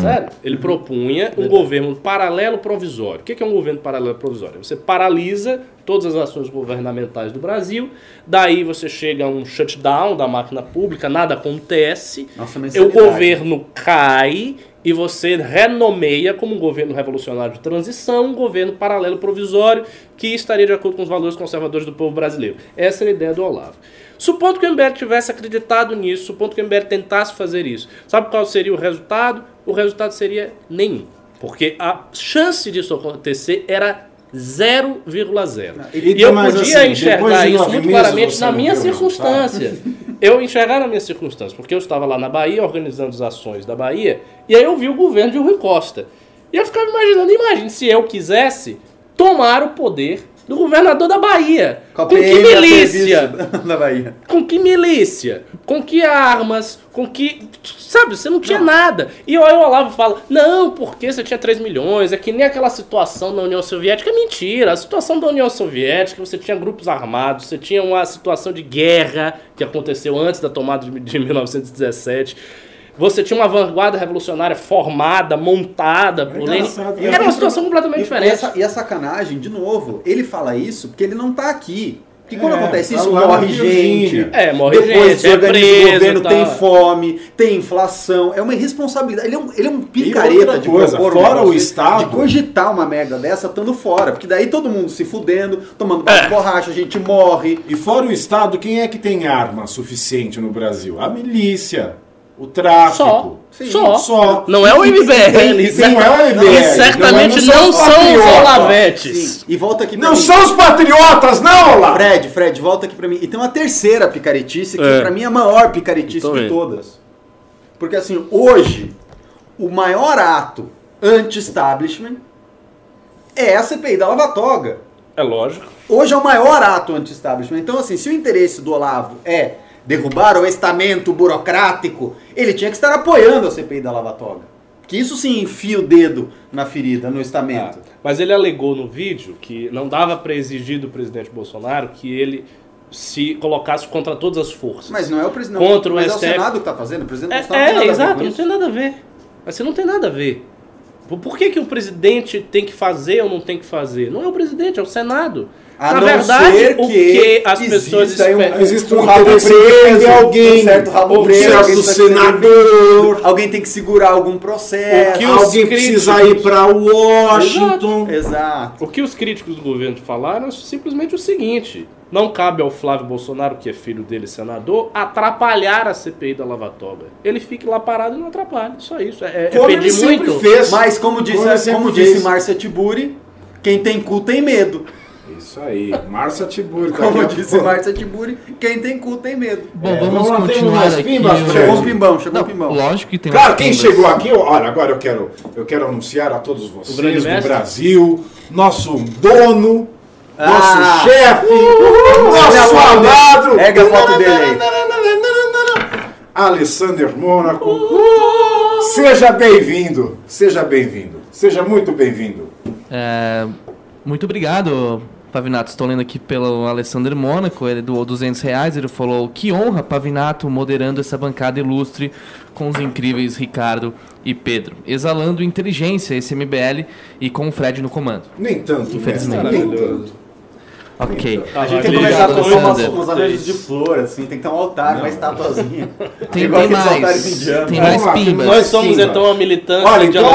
Sério? Ele propunha um governo paralelo provisório. O que é um governo paralelo provisório? Você paralisa todas as ações governamentais do Brasil, daí você chega a um shutdown da máquina pública, nada acontece, Nossa, o mensalidade. governo cai e você renomeia como um governo revolucionário de transição, um governo paralelo provisório que estaria de acordo com os valores conservadores do povo brasileiro. Essa era a ideia do Olavo. Supondo que o MBL tivesse acreditado nisso, supondo que o MBL tentasse fazer isso, sabe qual seria o resultado? O resultado seria nenhum. Porque a chance disso acontecer era 0,0. E- E eu podia assim, enxergar isso muito claramente na minha viu circunstância. Eu enxergar na minha circunstância, porque eu estava lá na Bahia organizando as ações da Bahia, e aí eu vi o governo de Rui Costa. E eu ficava imaginando, imagine se eu quisesse tomar o poder do governador da Bahia. Com a Com que PM milícia? (laughs) da Bahia. Com que milícia? Com que armas? Com que. Sabe, você não tinha nada. E aí o Olavo fala: não, porque você tinha 3 milhões, é que nem aquela situação da União Soviética. É mentira. A situação da União Soviética, você tinha grupos armados, você tinha uma situação de guerra que aconteceu antes da tomada de 1917. Você tinha uma vanguarda revolucionária formada, montada por Lenin. Era uma situação completamente E, diferente. e, essa, e a sacanagem, de novo, ele fala isso porque ele não tá aqui. Porque quando É, acontece tá isso, morre gente. É, morre Depois gente, é desorganiza preso o governo, tem fome, tem inflação. É uma irresponsabilidade. Ele é um, ele é um picareta de coisa, propor fora o Estado- De cogitar uma merda dessa estando fora. Porque daí todo mundo se fudendo, tomando É. borracha, a gente morre. E fora o Estado, quem é que tem arma suficiente no Brasil? A milícia, o tráfico. Só. Sim, Só. só. Não é o MBL. e- e não é o MBL. E certamente não é- são os. Olavetes. E volta aqui Não mim. são os patriotas, não, lá! Fred, Fred, volta aqui pra mim. E tem uma terceira picaretice que É. pra mim é a maior picaretice Tô de vendo. todas. Porque assim, hoje, o maior ato anti-establishment é a CPI da Lava Toga. É lógico. Hoje é o maior ato anti-establishment. Então, assim, se o interesse do Olavo é derrubar o estamento burocrático, ele tinha que estar apoiando a CPI da Lava Toga. Que isso sim enfia o dedo na ferida, no estamento. Ah, mas ele alegou no vídeo que não dava para exigir do presidente Bolsonaro que ele se colocasse contra todas as forças. Mas não é o presidente. Contra o mas é o STF. Senado que tá fazendo. O presidente é, não é, nada exato, não tem nada a ver. Mas você não tem nada a ver. Por- Por que, que o presidente tem que fazer ou não tem que fazer? Não é o presidente, é o Senado. A Na não verdade, ser o que que as pessoas aí um- esperam. Existe um Um rabo preso, alguém, um certo rabo um preso, certo alguém precisa ser senador, Alguém tem que segurar algum processo. O que os alguém precisa críticos- ir pra Washington. Exato. O que os críticos do governo falaram é simplesmente o seguinte: não cabe ao Flávio Bolsonaro, que é filho dele senador, atrapalhar a CPI da Lava Toga. Ele fique lá parado e não atrapalhe. Só isso. É, é Como ele muito. fez. Mas como disse, Como como disse. Márcia Tiburi, quem tem cu tem medo. Isso aí, Márcia Tiburi. Como daqui a disse. Márcia Tiburi, quem tem cu tem medo. Bom, É, vamos vamos continuar aqui. pimbas, o-. Chegou um pimbão, chegou um Não, pimbão. lógico que tem Cara, umas quem pimbas. chegou aqui, olha, agora eu quero, eu quero anunciar a todos vocês do mestre? Brasil, nosso dono, Ah! nosso chefe, nosso amado. Pega a foto dele aí. Alessander Mônaco. Seja bem-vindo, seja bem-vindo, seja muito bem-vindo. É, muito obrigado, Pavinato. Estou lendo aqui pelo Alessander Mônaco. Ele doou 200 reais. Ele falou: Que honra, Pavinato, moderando essa bancada ilustre com os incríveis Ricardo e Pedro. Exalando inteligência, esse MBL e com o Fred no comando. Nem tanto, Infelizmente. mestre, nem tanto. Ok. A gente tem que começar a colocar umas, Alessander. umas anejos de flor, assim, tem que ter um altar, uma estatuazinha. (laughs) Tem, Igual tem mais. Tem Vamos mais lá, pimbas. Nós somos Sim, então a militância Olha, de então,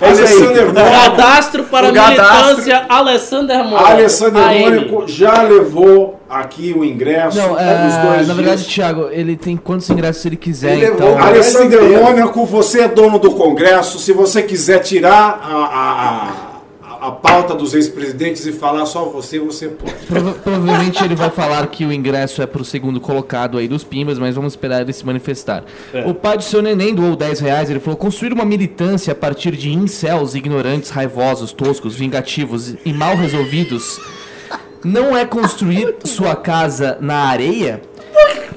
Alessandro Mônaco. Cadastro para militância Alessander Mônaco. Alessander AM. Mônaco já levou aqui o ingresso Não, é dos é, dois na dias. verdade, Thiago, ele tem quantos ingressos ele quiser, Ele então. levou- inteiro. Mônaco, você é dono do Congresso. Se você quiser tirar a, a, pauta dos ex-presidentes e falar só você, você pode. Prova- provavelmente ele vai falar que o ingresso é pro segundo colocado aí dos Pimbas, mas vamos esperar ele se manifestar. O pai do seu neném doou 10 reais, ele falou, construir uma militância a partir de incels ignorantes, raivosos, toscos, vingativos e mal resolvidos não é construir sua casa na areia?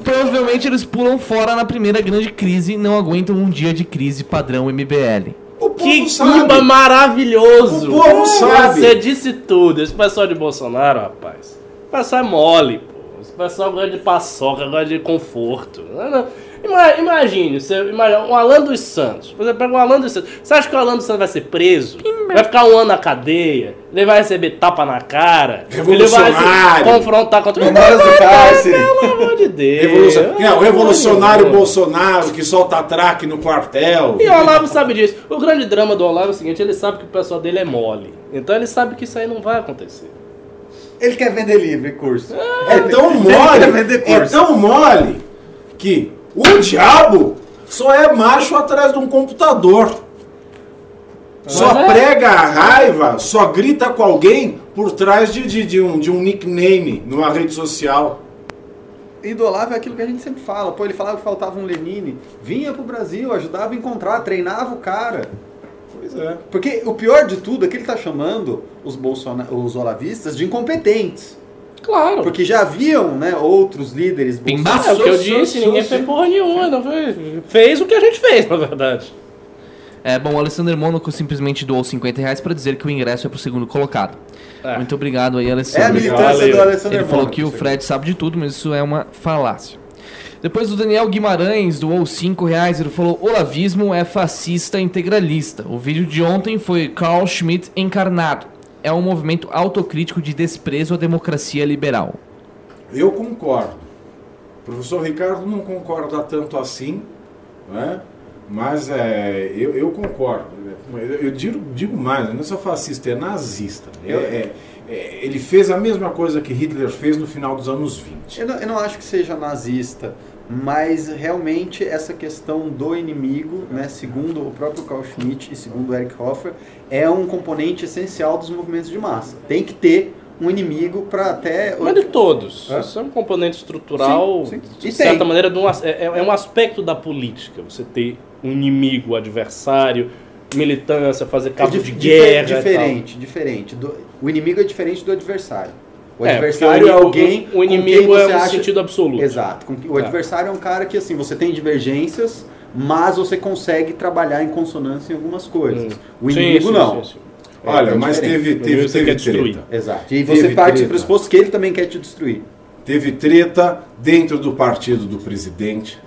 Provavelmente eles pulam fora na primeira grande crise e não aguentam um dia de crise padrão MBL. O Que. Cuba maravilhoso! O povo sabe. Você disse tudo. Esse pessoal de Bolsonaro, rapaz. O pessoal é mole, pô. Esse pessoal gosta de paçoca, gosta de conforto. Não, não. Ima- Imagine, você imagina, um Alan dos Santos. Você pega um Alan dos Santos. Você acha que o Alan dos Santos vai ser preso? Vai ficar um ano na cadeia? Ele vai receber tapa na cara? Ele vai se Revolucionário. confrontar contra Memórias do cárcere. Pelo amor de Deus. Revolução... Não, o revolucionário Deus. Bolsonaro que solta traque no quartel. E o Olavo sabe disso. O grande drama do Olavo é o seguinte: ele sabe que o pessoal dele é mole. Então ele sabe que isso aí não vai acontecer. Ele quer vender livre curso. É tão Ele mole, quer vender é tão mole que o diabo só é macho atrás de um computador. Só Mas é. prega a raiva, só grita com alguém por trás de, de, de um, de um nickname numa rede social. E do Olavo é aquilo que a gente sempre fala. Pô, ele falava que faltava um Lenine. Vinha pro Brasil, ajudava a encontrar, treinava o cara. Pois é. Porque o pior de tudo é que ele tá chamando os, bolsona os olavistas de incompetentes. Claro. Porque já haviam né, outros líderes Pimbaço. É o que eu bolsonaristas. disse, ninguém fez porra nenhuma. Não fez, fez o que a gente fez, na verdade. É, bom, o Alessandro Mônaco simplesmente doou 50 reais pra dizer que o ingresso é pro segundo colocado. É. Muito obrigado aí, É a Alessandro. militância Valeu. do Alessandro Ele falou Mônaco, que o. Fred sabe de tudo, mas isso é uma falácia. Depois o Daniel Guimarães doou 5 reais, ele falou: Olavismo é fascista integralista. O vídeo de ontem foi Carl Schmitt encarnado. É um movimento autocrítico de desprezo à democracia liberal. Eu concordo. O professor Ricardo não concorda tanto assim, né? mas é, eu, eu concordo. Eu, eu digo, digo mais, não é só fascista, é nazista. É- é- é- ele fez a mesma coisa que Hitler fez no final dos anos 20. Eu não, eu não acho que seja nazista, mas realmente essa questão do inimigo, né, segundo o próprio Carl Schmitt e segundo Eric Hoffer, é um componente essencial dos movimentos de massa. Tem que ter um inimigo para até. Mas de todos. É. Isso é um componente estrutural, Sim, sim. de certa tem. maneira, de um as- é, é um aspecto da política. Você ter um inimigo, adversário, militância, fazer cabo É de dif- guerra. difer- diferente, diferente. Do- o inimigo é diferente do adversário. O É, adversário é o alguém. inimigo- o com quem inimigo você é um acha- sentido absoluto. Exato. O Tá. adversário é um cara que assim você tem divergências, mas você consegue trabalhar em consonância em algumas coisas. Hum. O inimigo sim, não. sim, sim. Olha, é mas diferente. teve, teve, teve quer destruir. treta. Exato. E Teve você parte do pressuposto que ele também quer te destruir. Teve treta dentro do partido do presidente,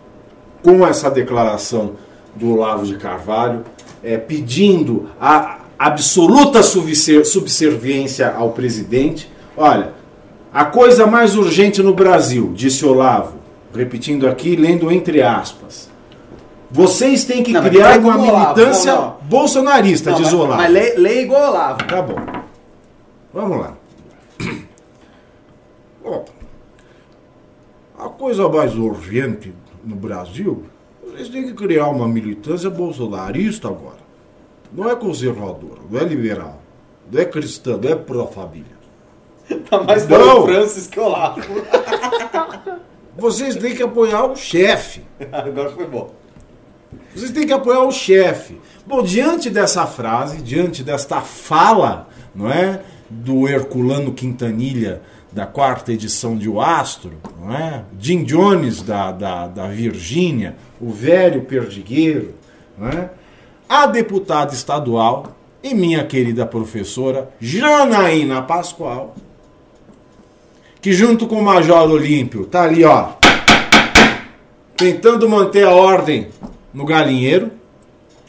com essa declaração do Olavo de Carvalho, é, pedindo a absoluta subser- subserviência ao presidente. Olha, a coisa mais urgente no Brasil, disse Olavo, repetindo aqui, lendo entre aspas. Vocês têm que Não, criar uma Olavo, militância não. bolsonarista, Não, diz mas, Olavo. mas lê, lê igual Olavo. Tá bom. Vamos lá. (clears throat) A coisa mais urgente no Brasil, vocês têm que criar uma militância bolsonarista agora. Não é conservadora, não é liberal, não é cristã, não é pró-família. (laughs) Tá mais Não. Paulo Francis que Olavo. (laughs) Vocês têm que apoiar o chefe. (laughs) Agora foi bom. Vocês têm que apoiar o chefe. Bom, diante dessa frase, diante desta fala, não é? Do Herculano Quintanilha, da quarta edição de O Astro, não é? Jim Jones, da, da, da Virgínia, o velho perdigueiro, não é? A deputada estadual e minha querida professora Janaína Pascoal, que junto com o Major Olímpio tá ali, ó, tentando manter a ordem no galinheiro,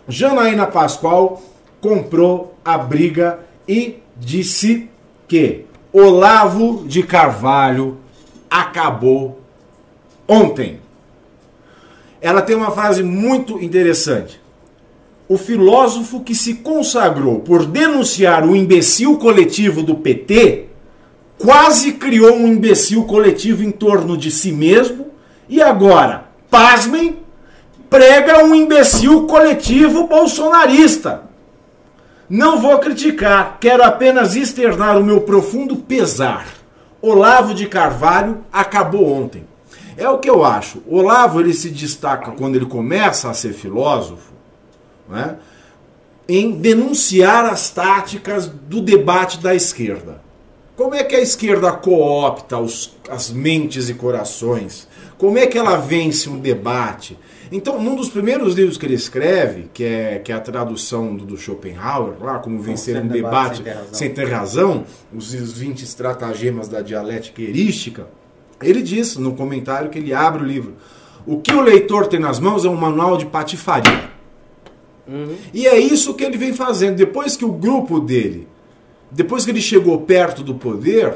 Janaína Pascoal comprou a briga e disse que Olavo de Carvalho acabou ontem. Ela tem uma frase muito interessante. O filósofo que se consagrou por denunciar o imbecil coletivo do PT quase criou um imbecil coletivo em torno de si mesmo e agora, pasmem, prega um imbecil coletivo bolsonarista. Não vou criticar, quero apenas externar o meu profundo pesar. Olavo de Carvalho acabou ontem. É o que eu acho. Olavo ele se destaca quando ele começa a ser filósofo, né, em denunciar as táticas do debate da esquerda. Como é que a esquerda coopta os, as mentes e corações? Como é que ela vence um debate? Então, num dos primeiros livros que ele escreve, que é, que é a tradução do, do Schopenhauer, lá, como vencer um debate debate, sem ter razão. sem ter razão, os 20 estratagemas da dialética erística, ele diz no comentário que ele abre o livro: o que o leitor tem nas mãos é um manual de patifaria. E é isso que ele vem fazendo. Depois que o grupo dele, depois que ele chegou perto do poder,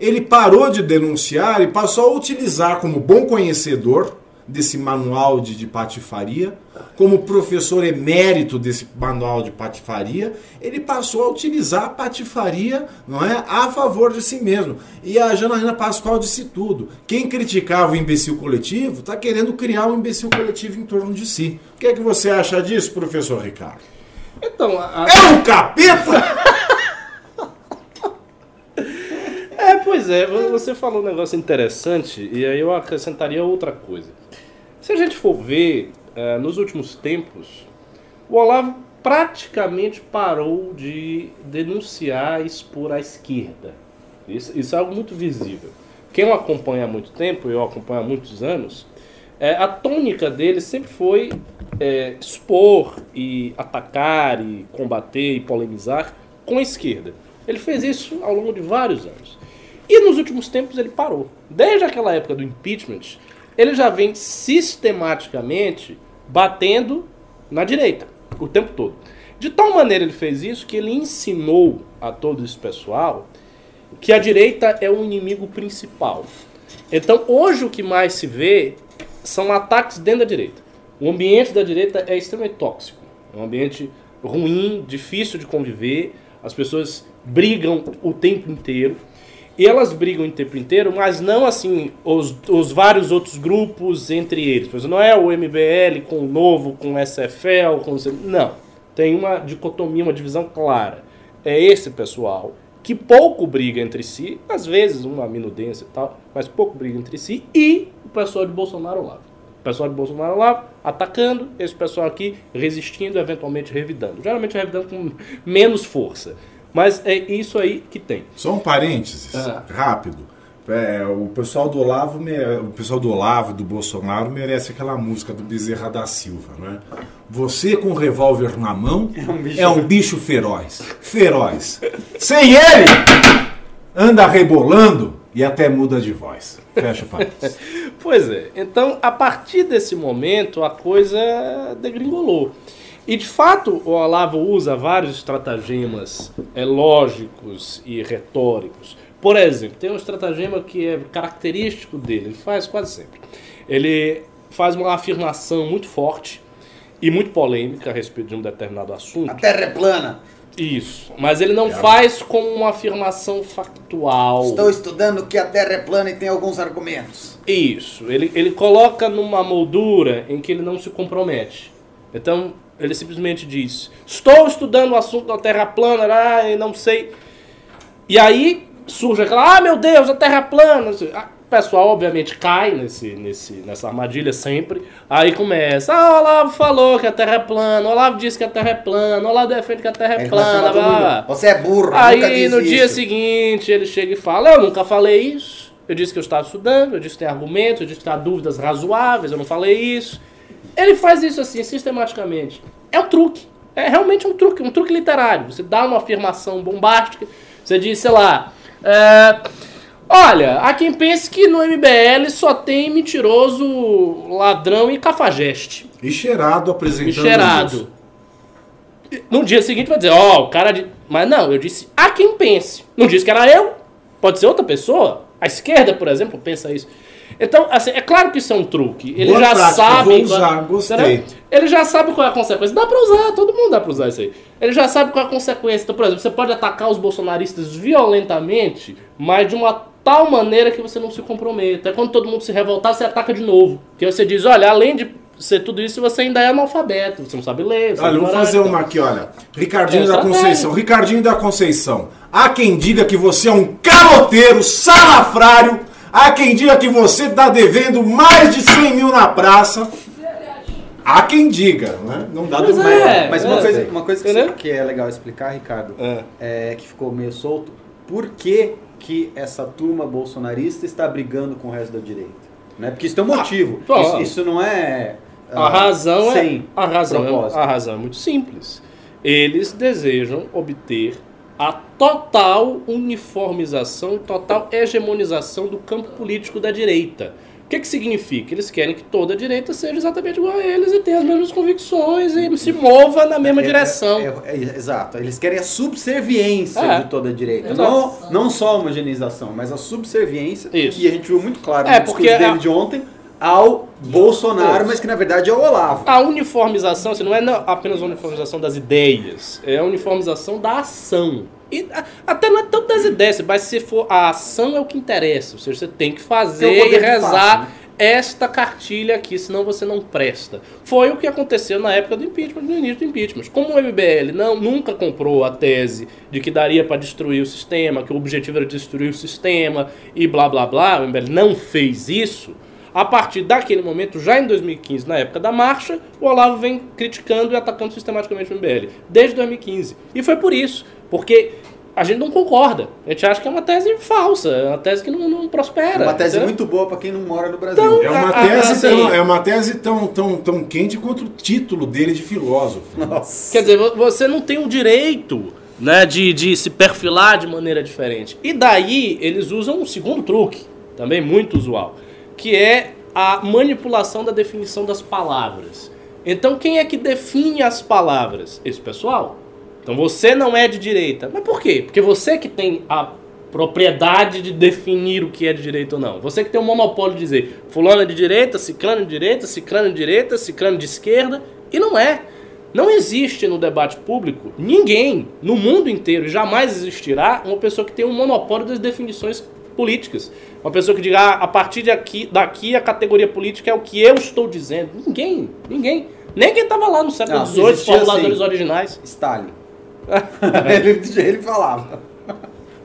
ele parou de denunciar e passou a utilizar como bom conhecedor desse manual de, de patifaria, como professor emérito desse manual de patifaria, ele passou a utilizar a patifaria não é, a favor de si mesmo. E a Janaína Pascoal disse tudo. Quem criticava o imbecil coletivo está querendo criar um imbecil coletivo em torno de si. O que é que você acha disso, professor Ricardo? Então, a- É um capeta? É, pois é, vo- você falou um negócio interessante e aí eu acrescentaria outra coisa. Se a gente for ver, eh, nos últimos tempos, o Olavo praticamente parou de denunciar e expor a esquerda. Isso, isso é algo muito visível. Quem o acompanha há muito tempo, eu acompanho há muitos anos, é, a tônica dele sempre foi é, expor e atacar e combater e polemizar com a esquerda. Ele fez isso ao longo de vários anos. E nos últimos tempos ele parou. Desde aquela época do impeachment, ele já vem sistematicamente batendo na direita o tempo todo. De tal maneira ele fez isso que ele ensinou a todo esse pessoal que a direita é o inimigo principal. Então hoje o que mais se vê são ataques dentro da direita. O ambiente da direita é extremamente tóxico. É um ambiente ruim, difícil de conviver. As pessoas brigam o tempo inteiro. E elas brigam o tempo inteiro, mas não assim, os, os vários outros grupos entre eles. Por não é o MBL com o Novo, com o SFL, com o... Não. Tem uma dicotomia, uma divisão clara. É esse pessoal que pouco briga entre si, às vezes uma minudência e tal, mas pouco briga entre si, e o pessoal de Bolsonaro lá. O pessoal de Bolsonaro lá atacando, esse pessoal aqui resistindo, eventualmente revidando. Geralmente revidando com menos força. Mas é isso aí que tem. Só um parênteses, Ah. rápido. É, o pessoal do Olavo, o pessoal do Olavo e do Bolsonaro merece aquela música do Bezerra da Silva, né? Você com o revólver na mão é um bicho, feroz, feroz. Sem ele anda rebolando e até muda de voz. Fecha o parênteses. (laughs) Pois é. Então, a partir desse momento, a coisa degringolou. E, de fato, o Olavo usa vários estratagemas é, lógicos e retóricos. Por exemplo, tem um estratagema que é característico dele, ele faz quase sempre. Ele faz uma afirmação muito forte e muito polêmica a respeito de um determinado assunto. A Terra é plana. Isso. Mas ele não faz como uma afirmação factual. Estou estudando que a Terra é plana e tem alguns argumentos. Isso. Ele, ele coloca numa moldura em que ele não se compromete. Então, ele simplesmente diz: Estou estudando o assunto da Terra plana, ah, e não sei. E aí surge aquela: Ah, meu Deus, a Terra é plana. O pessoal, obviamente, cai nesse, nesse, nessa armadilha sempre. Aí começa: Ah, o Olavo falou que a Terra é plana, o Olavo disse que a Terra é plana, o Olavo defende que a Terra é a plana. blá, blá. Você é burro, Aí no dia isso." seguinte ele chega e fala: Eu nunca falei isso. Eu disse que eu estava estudando, eu disse que tem argumentos, eu disse que há dúvidas razoáveis, eu não falei isso. Ele faz isso assim, sistematicamente. É um truque. É realmente um truque, um truque literário. Você dá uma afirmação bombástica, você diz, sei lá. é, Olha, há quem pense que no MBL só tem mentiroso, ladrão e cafajeste. E cheirado apresentando. E cheirado. No dia seguinte vai dizer, ó, o cara de. Mas não, eu disse a quem pense. Não disse que era eu. Pode ser outra pessoa. A esquerda, por exemplo, pensa isso. Então, assim, é claro que isso é um truque. Ele Boa já prática, sabe. vou usar, gostei. Entendeu? Ele já sabe qual é a consequência. Dá pra usar, todo mundo dá pra usar isso aí. Ele já sabe qual é a consequência. Então, por exemplo, você pode atacar os bolsonaristas violentamente, mas de uma tal maneira que você não se comprometa. É quando todo mundo se revoltar, você ataca de novo. Porque você diz, olha, além de ser tudo isso, você ainda é analfabeto, você não sabe ler. Você Olha, eu vou fazer então. uma aqui, olha. Ricardinho É, da. Conceição. Ricardinho da Conceição. Há quem diga que você é um caloteiro, salafrário. Há quem diga que você está devendo mais de 100 mil na praça. Há quem diga, né? Não dá do é. Mas uma é. coisa, uma coisa que, que é legal explicar, Ricardo, É. é, que ficou meio solto, por que, que essa turma bolsonarista está brigando com o resto da direita? Né? Porque isso tem um motivo. bom. isso, isso não é. A ah, razão é a razão é, propósito. a razão é muito simples. Eles desejam obter a total uniformização, total hegemonização do campo político da direita. O que, que significa? Eles querem que toda a direita seja exatamente igual a eles e tenha as mesmas convicções e se mova na mesma É, direção. é, é, é, exato. Eles querem a subserviência É. de toda a direita. Exato. Não, não só a homogeneização, mas a subserviência. Isso. E a gente viu muito claro É, no discurso porque a- de ontem ao Bolsonaro, mas que na verdade é o Olavo. A uniformização assim, não é apenas a uniformização das ideias, é a uniformização da ação. E até não é tanto das ideias, mas se for a ação é o que interessa. Ou seja, você tem que fazer e rezar né? esta cartilha aqui, senão você não presta. Foi o que aconteceu na época do impeachment, no início do impeachment. Como o MBL não, nunca comprou a tese de que daria para destruir o sistema, que o objetivo era destruir o sistema e blá blá blá, o MBL não fez isso, A partir daquele momento, já em 2015, na época da marcha, o Olavo vem criticando e atacando sistematicamente o MBL. Desde 2015. E foi por isso. Porque a gente não concorda. A gente acha que é uma tese falsa, é uma tese que não, não prospera. É uma tese entendeu? muito boa pra quem não mora no Brasil. Então, É uma A- a- tese, assim- tão, é uma tese tão, tão, tão quente quanto o título dele de filósofo. Nossa. Quer dizer, vo- você não tem o direito né, de, de se perfilar de maneira diferente. E daí eles usam um segundo truque, também muito usual, que é a manipulação da definição das palavras. Então quem é que define as palavras? Esse pessoal. Então você não é de direita. Mas por quê? Porque você que tem a propriedade de definir o que é de direita ou não. Você que tem o monopólio de dizer fulano é de direita, ciclano é de direita, ciclano é de direita, ciclano de esquerda. E não é. Não existe no debate público ninguém no mundo inteiro, jamais existirá, uma pessoa que tem um monopólio das definições políticas. Uma pessoa que diga, ah, a partir de aqui, daqui a categoria política é o que eu estou dizendo. Ninguém, ninguém. Nem quem estava lá no século XVIII, existia formuladores assim. originais. Stalin. (laughs) ele, ele falava.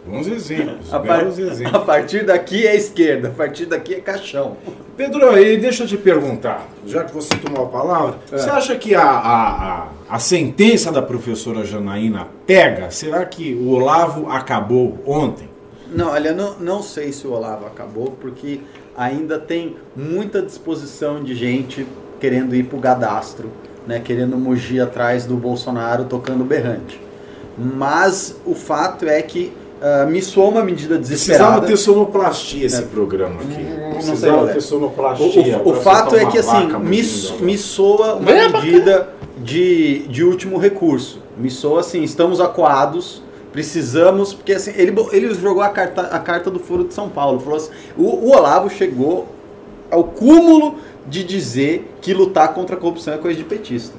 Bons exemplos, A, par- belos a exemplos. partir daqui é esquerda, a partir daqui é caixão. Pedro, aí deixa eu te perguntar, já que você tomou a palavra, você acha que a, a, a, a sentença da professora Janaína pega? Será que o Olavo acabou ontem? Não, olha, não, não sei se o Olavo acabou, porque ainda tem muita disposição de gente querendo ir pro gadastro, né? Querendo mugir atrás do Bolsonaro tocando berrante. Mas o fato é que ah, me soou uma medida Precisava desesperada. ter sonoplastia esse programa aqui. Não Precisava sei, Alex. ter O, sonoplastia. o- o pra fato é que assim, me, me soa uma medida de, de último recurso. Me soa assim, estamos acuados, precisamos, porque assim, ele, ele jogou a carta, a carta do Foro de São Paulo. Falou assim, o, o Olavo chegou ao cúmulo de dizer que lutar contra a corrupção é coisa de petista.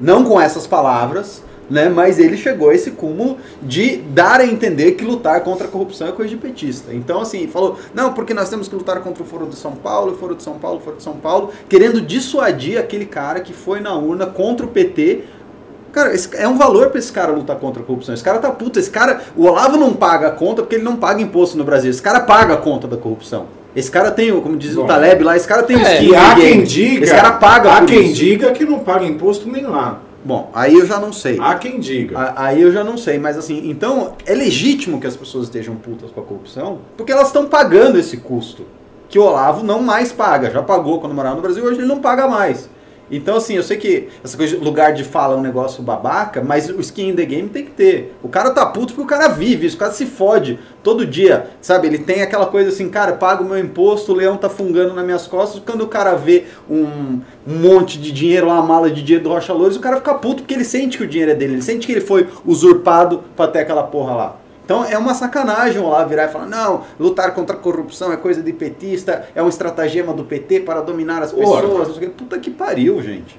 Não com essas palavras, né? Mas ele chegou a esse cúmulo de dar a entender que lutar contra a corrupção é coisa de petista. Então, assim, falou, não, porque nós temos que lutar contra o Foro de São Paulo, o Foro de São Paulo, Foro de São Paulo, querendo dissuadir aquele cara que foi na urna contra o PT. Cara, esse- é um valor pra esse cara lutar contra a corrupção. Esse cara tá puto. Esse cara, o Olavo não paga a conta porque ele não paga imposto no Brasil. Esse cara paga a conta da corrupção. Esse cara tem, o- como diz o Bom. Taleb lá, esse cara tem o É, skin E há quem diga, Esse cara paga há quem isso. diga que não paga imposto nem lá. Bom, aí eu já não sei. Há quem diga. Aí eu já não sei, mas assim, então é legítimo que as pessoas estejam putas com a corrupção, porque elas estão pagando esse custo. Que o Olavo não mais paga, já pagou quando morava no Brasil, hoje ele não paga mais. Então, assim, eu sei que essa coisa de lugar de fala é um negócio babaca, mas o skin in the game tem que ter. O cara tá puto porque o cara vive isso, o cara se fode todo dia, sabe? Ele tem aquela coisa assim, cara, pago meu imposto, o leão tá fungando nas minhas costas. Quando o cara vê um, um monte de dinheiro, uma mala de dinheiro do Rocha Loures, o cara fica puto porque ele sente que o dinheiro é dele, ele sente que ele foi usurpado pra ter aquela porra lá. Então é uma sacanagem lá virar e falar, não, lutar contra a corrupção é coisa de petista, é um estratagema do PT para dominar as pessoas. não sei o quê. Puta que pariu, gente.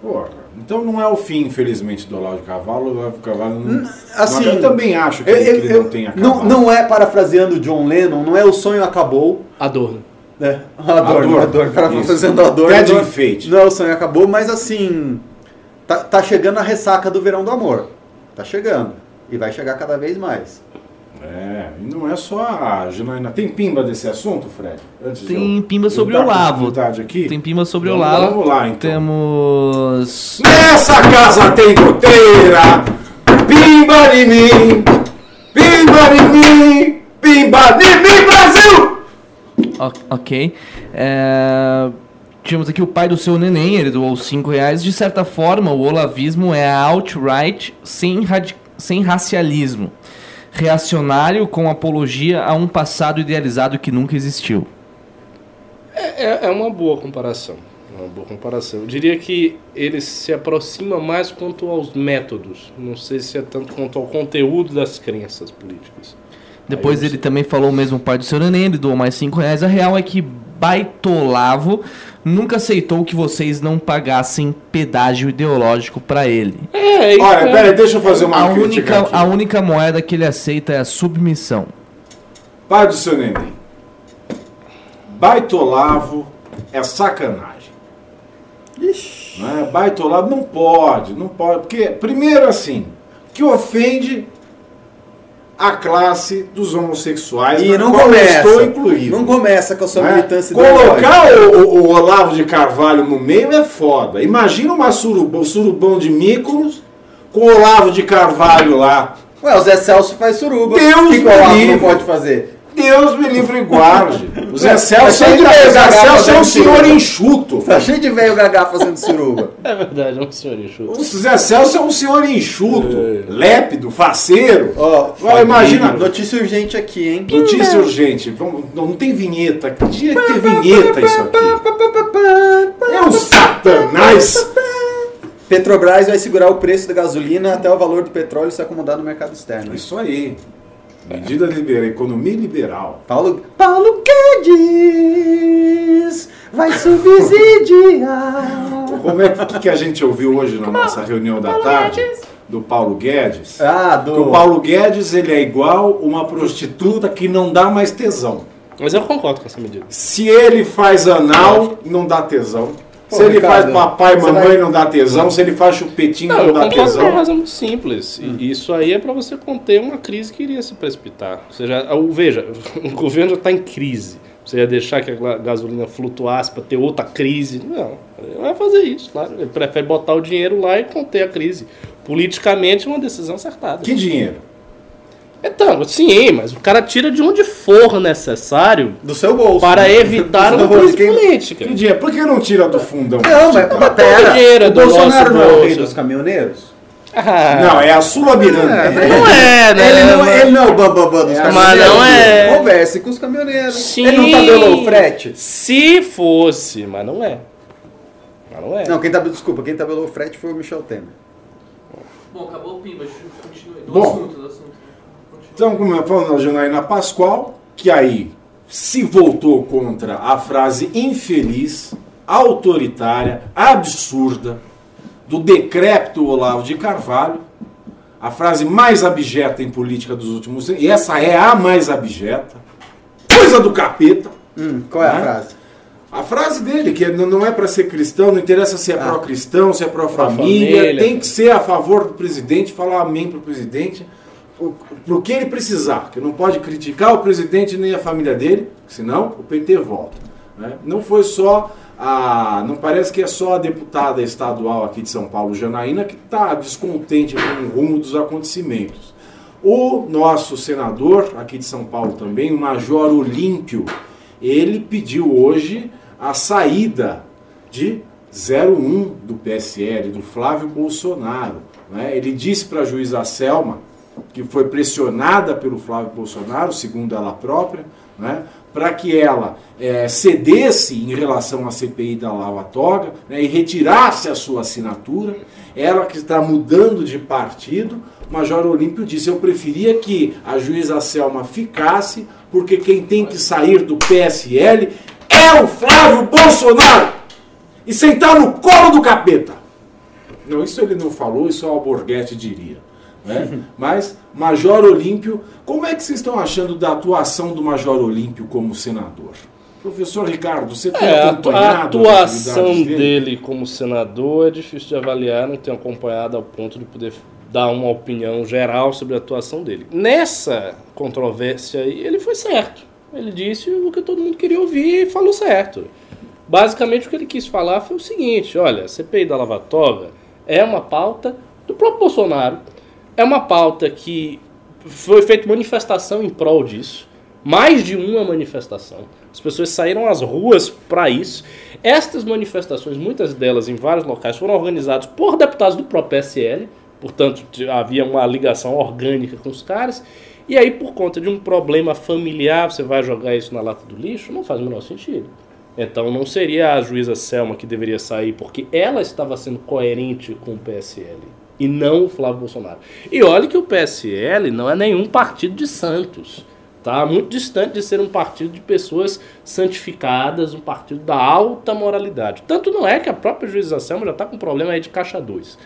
Porra, então não é o fim, infelizmente, do Olavo de Cavalo. O Olavo de Cavalo não, assim, não- eu também acho que, Eu- ele- eu- que ele eu- não tem acabado. não, não é parafraseando John Lennon, não é o sonho acabou. Adorno. né? Adorno, Adorno. Adorno, parafraseando. Adorno. Ted não- enfeite. Não, o sonho acabou, mas assim, tá, tá chegando a ressaca do verão do amor. Tá chegando. E vai chegar cada vez mais. É, e não é só a Janaína. Tem pimba desse assunto, Fred? Antes Tem eu- pimba sobre o Olavo. Aqui. Tem pima sobre o Olavo. vamos lá, então. Temos. Nessa casa tem goteira, pimba de mim, pimba de mim, pimba de mim, Brasil! O- ok. É, Tínhamos aqui o pai do seu neném, ele doou 5 reais. De certa forma, o olavismo é a alt-right sem, radi- sem racialismo. Reacionário com apologia a um passado idealizado que nunca existiu. É, é uma boa comparação. É uma boa comparação. Eu diria que ele se aproxima mais quanto aos métodos. Não sei se é tanto quanto ao conteúdo das crenças políticas. Depois ele também falou o mesmo pai do seu neném, ele doou mais 5 reais. A real é que Baitolavo nunca aceitou que vocês não pagassem pedágio ideológico pra ele. É, isso Olha, é- pera, deixa eu fazer uma A crítica única, aqui. a única moeda que ele aceita é a submissão. Pai do seu neném. Baitolavo é sacanagem. Ixi. Né? Baitolavo não pode, não pode. Porque, primeiro assim, que ofende a classe dos homossexuais, E na não começa. estou incluído. Não começa com a sua né? militância. Colocar o, o- o Olavo de Carvalho no meio é foda. Imagina uma surubão, surubão de Míconos com o Olavo de Carvalho lá. Ué, o Zé Celso faz suruba. Deus o que o Olavo não pode fazer? Deus me livre e guarde. O Zé Celso, Celso é fazendo um senhor suruba. enxuto. Tá cheio de velho gagá fazendo suruba. É verdade, é um senhor enxuto. O Zé Celso é um senhor enxuto, lépido, faceiro. Ó, Agora imagina, Notícia urgente aqui, hein? notícia urgente. Vamos, não, não tem vinheta. Tinha que ter vinheta isso aqui. É um satanás. Petrobras vai segurar o preço da gasolina até o valor do petróleo se acomodar no mercado externo. Isso aí. Medida liberal, economia liberal. Paulo, Paulo Guedes vai subsidiar. (laughs) Como é que, que a gente ouviu hoje na nossa reunião da tarde do Paulo Guedes? Ah, Que do. o Paulo Guedes ele é igual uma prostituta que não dá mais tesão. Mas eu concordo com essa medida. Se ele faz anal, não dá tesão. Pô, Se ele Ricardo, faz papai e você mamãe, vai- não dá tesão. Se ele faz chupetinho, Não, não, dá concordo por uma tesão. razão muito simples. E isso aí é para você conter uma crise que iria se precipitar. Ou seja, o- veja, (laughs) o governo já está em crise. Você ia deixar que a gasolina flutuasse para ter outra crise? Não, ele não vai fazer isso. Claro. Ele prefere botar o dinheiro lá e conter a crise. Politicamente é uma decisão acertada. Que dinheiro? Então, sim, mas o cara tira de onde for necessário Do seu bolso. para evitar Do uma crise Quem- política. Que dinheiro? Por que não tira do fundão? Não, mas mas pera. dinheiro é o do Bolsonaro nosso não é o rei dos caminhoneiros? Ah, Não, é a Sula Miranda. não é, né? Ele não, ele não é o bambambam dos É, caminhoneiros. mas não é. Converse com os caminhoneiros. Sim. Ele não tabelou o frete? Se fosse, mas não é. Mas não é. Não, quem tabelou, desculpa, quem tabelou o frete foi o Michel Temer. Bom, acabou o Pimba, continue. Do Bom. assunto, do assunto. Então, como eu falo da Janaína Pascoal, que aí se voltou contra a frase infeliz, autoritária, absurda do decrépito Olavo de Carvalho, a frase mais abjeta em política dos últimos anos, e essa é a mais abjeta, coisa do capeta. Hum, qual é a Né? frase? A frase dele, que não é para ser cristão, não interessa se é Ah. pró-cristão, se é pró-família, família. tem que ser a favor do presidente, falar amém pro presidente, o- pro que ele precisar, que não pode criticar o presidente nem a família dele, senão o PT volta. né? Não foi só a. Não parece que é só a deputada estadual aqui de São Paulo, Janaína, que está descontente com o rumo dos acontecimentos. O nosso senador aqui de São Paulo também, o Major Olímpio, ele pediu hoje a saída de 01 do PSL, do Flávio Bolsonaro. né? Ele disse para a juíza Selma, que foi pressionada pelo Flávio Bolsonaro, segundo ela própria, né? para que ela eh, cedesse em relação à CPI da Lava Toga né? e retirasse a sua assinatura. Ela que está mudando de partido, Major Olímpio disse: Eu preferia que a juíza Selma ficasse, porque quem tem que sair do PSL é o Flávio Bolsonaro e sentar no colo do capeta. Não, isso ele não falou, isso o Alborguete diria. Né? Mas, Major Olímpio, como é que vocês estão achando da atuação do Major Olímpio como senador? Professor Ricardo, você tem É, a, acompanhado a atuação atividades dele como senador é difícil de avaliar, não tenho acompanhado ao ponto de poder dar uma opinião geral sobre a atuação dele. Nessa controvérsia aí, ele foi certo. Ele disse o que todo mundo queria ouvir e falou certo. Basicamente, o que ele quis falar foi o seguinte: olha, a CPI da Lava Toga é uma pauta do próprio Bolsonaro, é uma pauta que foi feita manifestação em prol disso, mais de uma manifestação. As pessoas saíram às ruas para isso. Estas manifestações, muitas delas em vários locais, foram organizadas por deputados do próprio PSL, portanto havia uma ligação orgânica com os caras. E aí, por conta de um problema familiar, você vai jogar isso na lata do lixo? Não faz o menor sentido. Então não seria a juíza Selma que deveria sair, porque ela estava sendo coerente com o PSL e não o Flávio Bolsonaro. E olhe que o PSL não é nenhum partido de santos. Tá muito distante de ser um partido de pessoas santificadas, um partido da alta moralidade. Tanto não é que a própria juíza Selma já está com problema aí de caixa 2.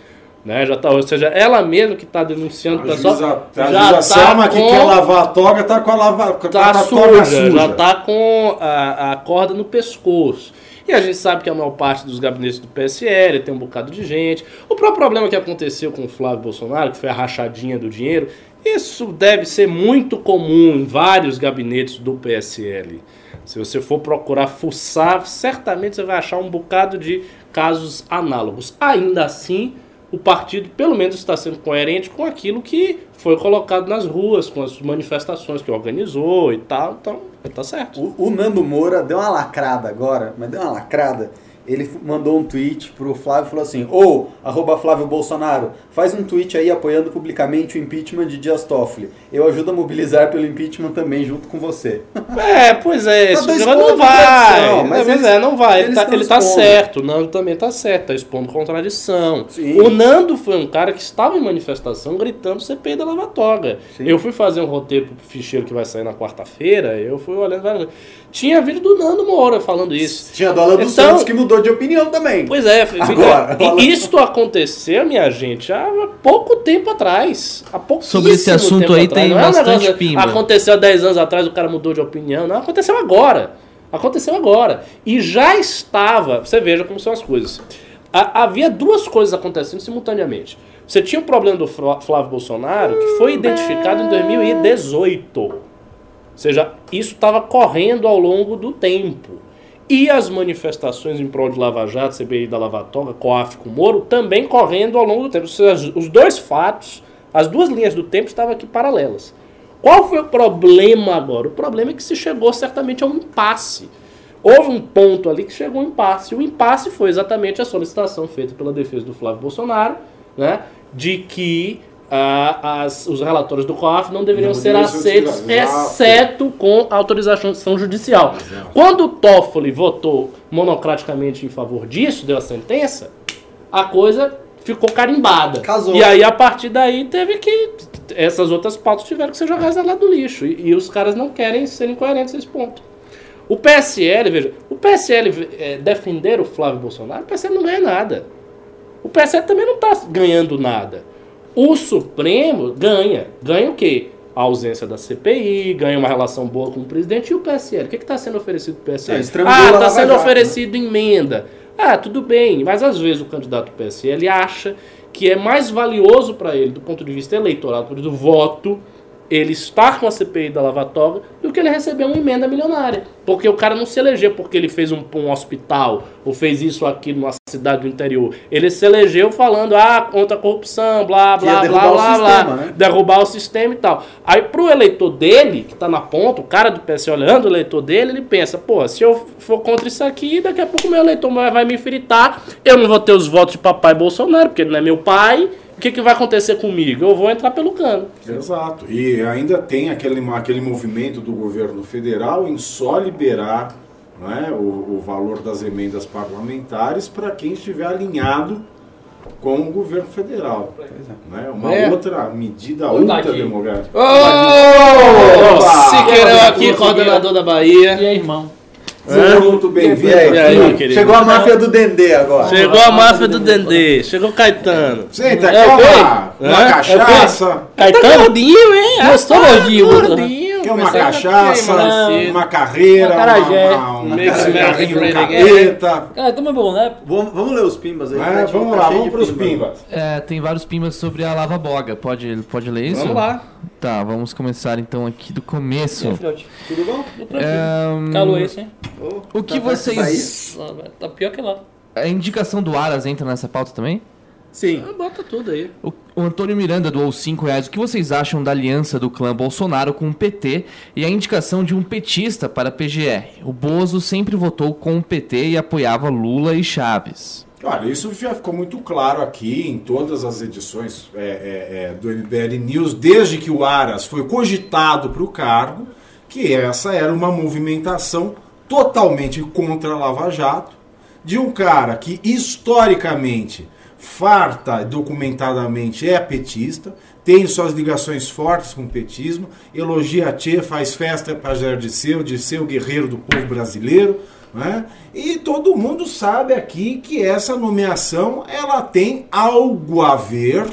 Né? Já tá, ou seja, ela mesma que está denunciando o A pessoal. juíza, a já tá Selma que com- quer lavar a toga, tá com a, lava, tá tá suja, suja. já tá com a, a corda no pescoço. E a gente sabe que a maior parte dos gabinetes do PSL tem um bocado de gente. O próprio problema que aconteceu com o Flávio Bolsonaro, que foi a rachadinha do dinheiro, Isso deve ser muito comum em vários gabinetes do PSL. Se você for procurar fuçar, certamente você vai achar um bocado de casos análogos. Ainda assim, o partido pelo menos está sendo coerente com aquilo que foi colocado nas ruas, com as manifestações que organizou e tal. Então, tá certo. O, o Nando Moura deu uma lacrada agora, mas deu uma lacrada. Ele mandou um tweet pro Flávio e falou assim: Ô, arroba Flávio Bolsonaro, faz um tweet aí apoiando publicamente o impeachment de Dias Toffoli. Eu ajudo a mobilizar pelo impeachment também junto com você. (laughs) É, pois é, esse Tá programa não vai. mas Mas eles- é, não vai. Ele tá, ele tá certo, o Nando também tá certo, tá expondo contradição. Sim. O Nando foi um cara que estava em manifestação gritando CPI da Lava Toga. Sim. Eu fui fazer um roteiro pro ficheiro que vai sair na quarta-feira, eu fui olhando. Tinha vídeo do Nando Moura falando isso. Tinha a dólar do Então- Santos que mudou de opinião também. Pois é, fica- Agora, e isto aconteceu, minha gente, há pouco tempo atrás. Há pouquíssimo Sobre esse assunto tempo aí atrás. tem Não é um bastante negócio, pimba. Aconteceu há 10 anos atrás, o cara mudou de opinião. Não, aconteceu agora. Aconteceu agora. E já estava. Você veja como são as coisas. Ha- havia duas coisas acontecendo simultaneamente. Você tinha o problema do Flá- Flávio Bolsonaro, que foi identificado em 2018. Ou seja, isso estava correndo ao longo do tempo. E as manifestações em prol de Lava Jato, CBI da Lava Toga, COAF com Moro, também correndo ao longo do tempo. Os dois fatos, as duas linhas do tempo estavam aqui paralelas. Qual foi o problema agora? O problema é que se chegou certamente a um impasse. Houve um ponto ali que chegou a um impasse. O impasse foi exatamente a solicitação feita pela defesa do Flávio Bolsonaro, né, de que ah, as- os relatórios do COAF não deveriam Não ser ser aceitos. Exato. exceto com autorização judicial. Quando o Toffoli votou monocraticamente em favor disso, deu a sentença, a coisa ficou carimbada. Casou. E aí, a partir daí, teve que. Essas outras pautas tiveram que ser jogadas lá do lixo. E, e os caras não querem serem coerentes nesse ponto. O PSL, veja, o PSL é, defender o Flávio Bolsonaro, o PSL não ganha nada. O PSL também não está ganhando nada. O Supremo ganha. Ganha o quê? A ausência da CPI, ganha uma relação boa com o presidente e o PSL. O que está sendo oferecido para o PSL? É, ah, está sendo Jato, né? oferecido emenda. Ah, tudo bem, mas às vezes o candidato do PSL acha que é mais valioso para ele, do ponto de vista eleitoral, do voto, ele estar com a CPI da Lava Toga do que ele receber uma emenda milionária. Porque o cara não se elegeu porque ele fez um, um hospital ou fez isso ou aquilo numa cidade do interior. Ele se elegeu falando, ah, contra a corrupção, blá, blá, derrubar blá, blá, sistema, blá. né? Derrubar o sistema e tal. Aí pro eleitor dele, que tá na ponta, o cara do PS olhando o eleitor dele, ele pensa, pô, se eu for contra isso aqui, daqui a pouco meu eleitor vai vai me fritar, eu não vou ter os votos de papai Bolsonaro, porque ele não é meu pai. O que, que vai acontecer comigo? Eu vou entrar pelo cano. Exato. E ainda tem aquele, aquele movimento do governo federal em só liberar não é, o, o valor das emendas parlamentares para quem estiver alinhado com o governo federal. É? Uma É. outra medida ultra aqui. democrática. Ô, Siqueirão aqui, coordenador da Bahia. E aí, irmão? Seja muito bem-vindo. chegou- meu querido? chegou a máfia do Dendê agora. Chegou a máfia do Dendê, chegou o Caetano. Senta, É o quê? uma, uma É? cachaça? Caetano? gordinho, hein? Gostou, Ah, gordinho? Quer uma cachaça, uma carreira, Uma uma, uma, um America carrinho great capeta. Cara, tamo bom, né? Vamos, vamos ler os pimbas aí. É, vamos tá lá, vamos para os pimba. pimbas. É, tem vários pimbas sobre a lava boga. Pode, pode ler isso? Vamos lá. Tá, vamos começar então aqui do começo. E aí, filhote? Tudo bom? Tudo tranquilo. É, Calor esse, hein? O que tá perto vocês- do país? Ah, Tá pior que lá. A indicação do Aras entra nessa pauta também? Sim. Ah, Bota tudo aí. O, o Antônio Miranda doou 5 reais. O que vocês acham da aliança do clã Bolsonaro com o PT e a indicação de um petista para a PGR? O Bozo sempre votou com o PT e apoiava Lula e Chaves. Olha, isso já ficou muito claro aqui em todas as edições é, é, é, do MBL News, desde que o Aras foi cogitado para o cargo, que essa era uma movimentação totalmente contra a Lava Jato, de um cara que historicamente, farta documentadamente, é petista, tem suas ligações fortes com o petismo, elogia a Tchê, faz festa para Jair de Seu, guerreiro do povo brasileiro, né? E todo mundo sabe aqui que essa nomeação ela tem algo a ver,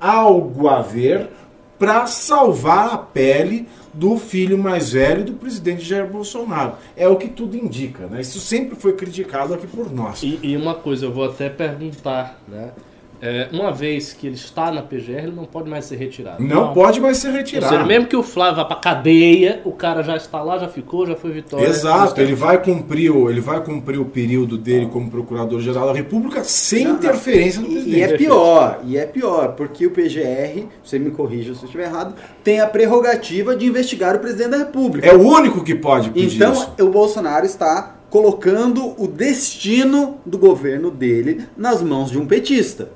algo a ver para salvar a pele do filho mais velho do presidente Jair Bolsonaro. É o que tudo indica, né? Isso sempre foi criticado aqui por nós. E, e uma coisa, eu vou até perguntar, né? É, uma vez que ele está na PGR, ele não pode mais ser retirado. Não, pode mais ser Ou retirado. seja, mesmo que o Flávio vá pra cadeia, o cara já está lá, já ficou, já foi vitória. Exato, ele vai cumprir o, ele vai cumprir o período dele como procurador-geral da República sem Não, não. interferência do E, presidente. e é pior, e é pior, porque o PGR, você me corrija se eu estiver errado, tem a prerrogativa de investigar o presidente da República. É o único que pode pedir Então, isso. o Bolsonaro está colocando o destino do governo dele nas mãos de um petista.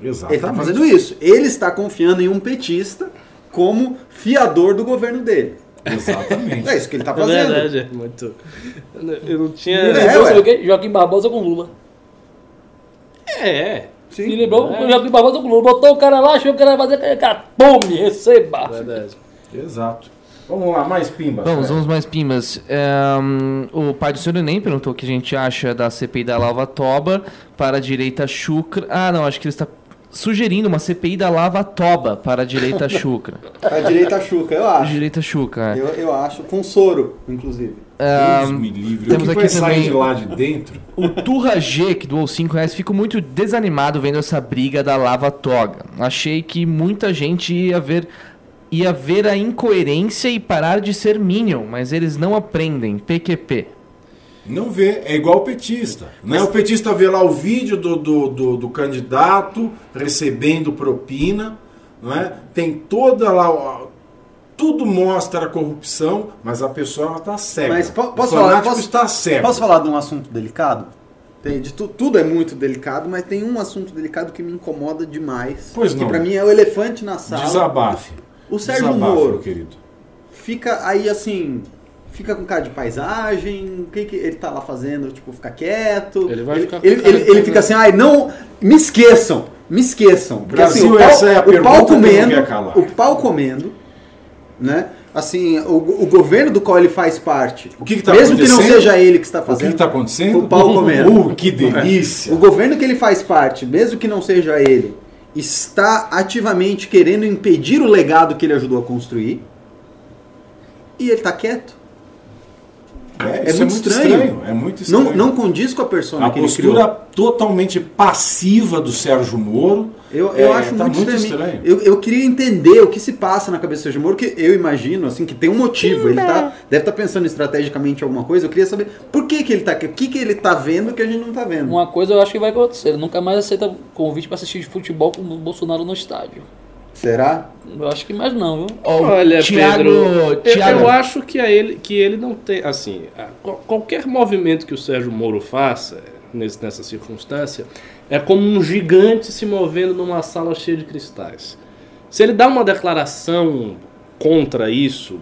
Ele está Exatamente. fazendo isso. Ele está confiando em um petista como fiador do governo dele. Exatamente. É isso que ele está É fazendo. verdade, é muito. Eu não tinha. É, quê? Joaquim Barbosa com Lula. É, Sim. Me lembrou É. o Joaquim Barbosa com Lula. Botou o cara lá, achou que o cara ia fazer cara. Pum, receba. verdade. Exato. Vamos lá, mais pimbas. Vamos, né? vamos mais pimbas. É, hum, o pai do senhor Enem perguntou o que a gente acha da CPI da Lava Toba para a direita chucra. Ah, não, acho que ele está sugerindo uma CPI da Lava Toba para a direita (laughs) chucra. A direita chuca, eu acho. direita chucra, é. Eu, eu acho, com soro, inclusive. Deus me livre. temos o que aqui vai sair também- de lá de dentro? O Turra G, que doou 5 reais, fico muito desanimado vendo essa briga da Lava Toga. Achei que muita gente ia ver, ia ver a incoerência e parar de ser Minion, mas eles não aprendem. PQP. Não vê, é igual o petista. Né? O petista vê lá o vídeo do, do, do, do candidato recebendo propina, não é? tem toda lá. Tudo mostra a corrupção, mas a pessoa está cega. Mas po- o posso falar, posso- está cego. Posso falar de um assunto delicado? Tem, de tu- tudo é muito delicado, mas tem um assunto delicado que me incomoda demais. Pois que não. pra mim é o elefante na sala. Desabafe. O Sérgio Desabafe, Moro querido. fica aí assim, fica com cara de paisagem, o que, que ele tá lá fazendo? Tipo, ficar quieto. Ele vai ficar com ele, cara ele, de ele fica assim, ai, não, me esqueçam, me esqueçam. Porque, Brasil, assim, o pau, essa é a o pergunta pau comendo, o pau comendo, né? Assim, o, o governo do qual ele faz parte, O que que tá mesmo que não seja ele que está O que fazendo, está acontecendo? o pau comendo. Uh, que delícia! O governo que ele faz parte, mesmo que não seja ele, está ativamente querendo impedir o legado que ele ajudou a construir. E ele está quieto. É, É isso muito estranho. É muito estranho. Não, não condiz com a persona A que ele postura criou. totalmente passiva do Sérgio Moro. Eu, eu é, acho tá muito, muito estranho. estranho. Eu, eu queria entender o que se passa na cabeça do Sérgio Moro, que eu imagino assim que tem um motivo. Ele tá, deve estar pensando estrategicamente em alguma coisa. Eu queria saber por que, que ele tá. O que, que ele tá vendo que a gente não tá vendo. Uma coisa eu acho que vai acontecer. Ele nunca mais aceita convite pra assistir futebol com o Bolsonaro no estádio. Será? Eu acho que mais não, viu? Olha, Thiago- Pedro, eu- Thiago- Eu, acho que, a ele, que ele não tem. Assim, a- qual- qualquer movimento que o Sérgio Moro faça nesse- nessa circunstância é como um gigante se movendo numa sala cheia de cristais. Se ele dá uma declaração contra isso,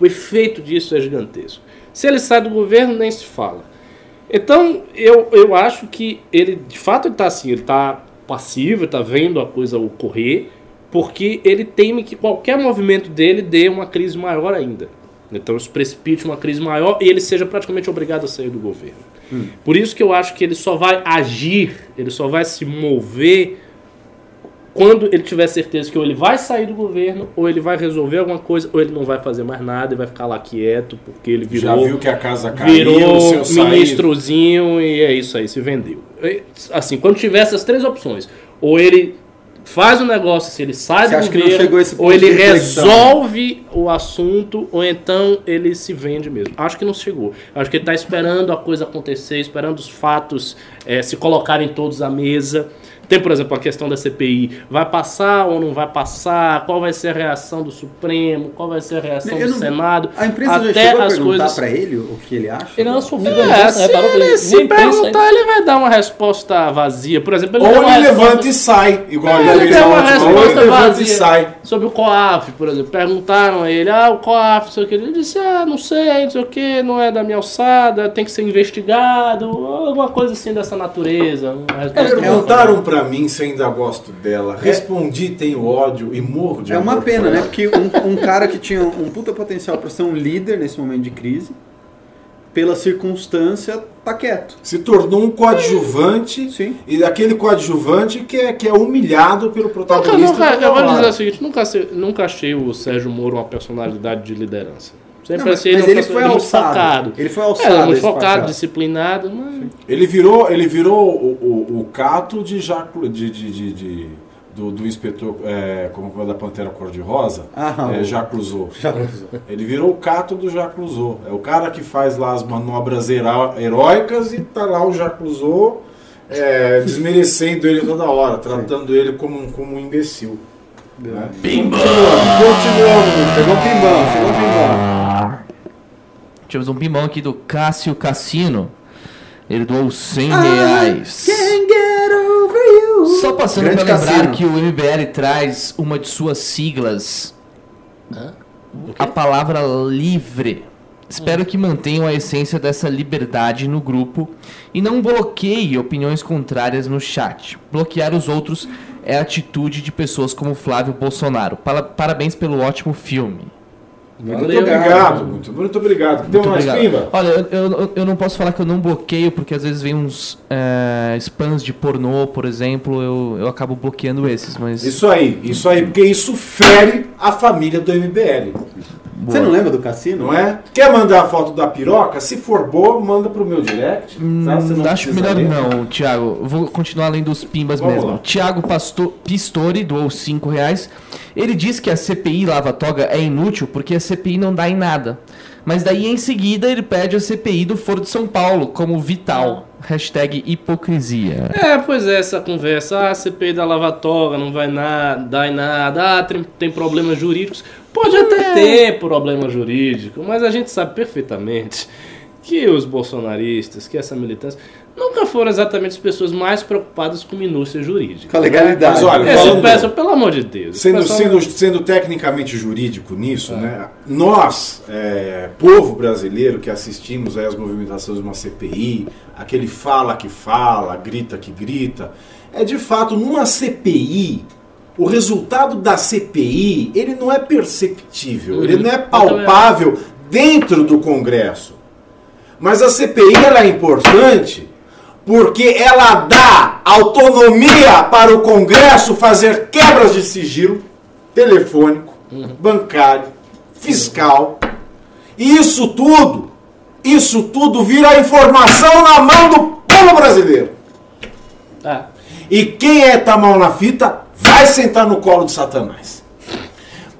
o efeito disso é gigantesco. Se ele sai do governo, nem se fala. Então, eu, eu acho que ele, de fato, está assim, ele está passivo, está vendo a coisa ocorrer, porque ele teme que qualquer movimento dele dê uma crise maior ainda. Então, isso precipite uma crise maior e ele seja praticamente obrigado a sair do governo. Por isso que eu acho que ele só vai agir, ele só vai se mover quando ele tiver certeza que ou ele vai sair do governo, ou ele vai resolver alguma coisa, ou ele não vai fazer mais nada e vai ficar lá quieto, porque ele Já virou viu que a casa caiu, virou ministrozinho e é isso aí, se vendeu. Assim, quando tiver essas três opções, ou ele faz o negócio, se ele sai Você do acha que não governo, ou ele resolve o assunto, ou então ele se vende mesmo. Acho que não chegou. Acho que ele está esperando a coisa acontecer, esperando os fatos eh, se colocarem todos à mesa. Tem, por exemplo, a questão da CPI. Vai passar ou não vai passar? Qual vai ser a reação do Supremo? Qual vai ser a reação Eu do não- Senado? A imprensa já Até chegou a as perguntar coisas- pra ele o que ele acha? Ele não assumiu a É, imprensa, se reparou? ele se imprensa perguntar, ele vai dar uma resposta vazia. Por exemplo, ele Ou ele resposta- levanta e sai, igual É, ele ele deu na uma resposta Ele levanta e vazia. sai. Sobre o COAF, por exemplo. Perguntaram a ele, ah, o COAF, não sei o que. Ele disse, ah, não sei, não sei o que, não é da minha alçada, tem que ser investigado, alguma coisa assim dessa natureza. Uma resposta Pra mim se ainda gosto dela. Respondi, tenho ódio e morro de É uma pena, né? Porque um, um cara que tinha um puta potencial pra ser um líder nesse momento de crise, pela circunstância, tá quieto. Se tornou um coadjuvante Sim. e aquele coadjuvante que é, que é humilhado pelo Nunca, protagonista. nunca, toda eu vou dizer o seguinte, nunca, nunca achei o Sérgio Moro uma personalidade de liderança. Sempre Não, mas- achei mas um ele foi muito alçado. Ele foi É, alçado, muito esse focado, disciplinado, mas... Ele virou, ele virou o, o, o cato de, Jaco, de, de, de, de- do, do inspetor, é, como foi da Pantera Cor-de-Rosa, Ah, é, Jacques. Já. Ele virou o cato do Jacques Clouseau. É o cara que faz lá as manobras heróicas e tá lá o Jacques Clouseau é, (laughs) desmerecendo ele toda hora, tratando ele como, um- como um imbecil. Né? Continuamos. Chegou o pimbão, chegou o pimbão. Tivemos um pimbão aqui do Cássio Cassino. Ele doou 100 reais. Can't get over you. Só passando Grande para lembrar Cassino. que o MBL traz uma de suas siglas. A palavra livre. Espero que mantenham a essência dessa liberdade no grupo e não bloqueie opiniões contrárias no chat. Bloquear os outros é a atitude de pessoas como Flávio Bolsonaro. Para- Parabéns pelo ótimo filme. Muito Valeu. obrigado, muito, muito obrigado. Tem Muito mais obrigado. Olha, eu, eu, eu não posso falar que eu não bloqueio, porque às vezes vem uns é, spams de pornô, por exemplo, eu, eu acabo bloqueando esses, mas. Isso aí, isso aí, porque isso fere a família do MBL. Você não lembra do cassino? Não é? Quer mandar a foto da piroca? Se for boa, manda pro meu direct. tá? Você Hum, não acho melhor ler. não, Thiago. Vou continuar além dos pimbas Vamos mesmo. lá. Thiago Pasto- Pistori doou 5 reais. Ele diz que a CPI Lava Toga é inútil porque a CPI não dá em nada. Mas daí em seguida ele pede a CPI do Foro de São Paulo como vital. Hashtag hipocrisia. É, pois é, essa conversa, ah, CPI da lavatória não vai na, dar em nada, ah, tem, tem problemas jurídicos. Pode até ter problema jurídico, mas a gente sabe perfeitamente que os bolsonaristas, que essa militância, nunca foram exatamente as pessoas mais preocupadas com minúcia jurídica. Com a legalidade. Mas olha, Esse falando- peço, pelo amor de Deus. Sendo, sendo, sendo tecnicamente jurídico nisso, né? Nós, é, povo brasileiro que assistimos aí às movimentações de uma CPI, aquele fala que fala, grita que grita, é de fato numa CPI. O resultado da CPI ele não é perceptível, ele não é palpável dentro do Congresso. Mas a CPI ela é importante porque ela dá autonomia para o Congresso fazer quebras de sigilo telefônico, bancário, fiscal. E isso tudo, isso tudo vira informação na mão do povo brasileiro. Ah, E quem é tá mal na fita vai sentar no colo de Satanás.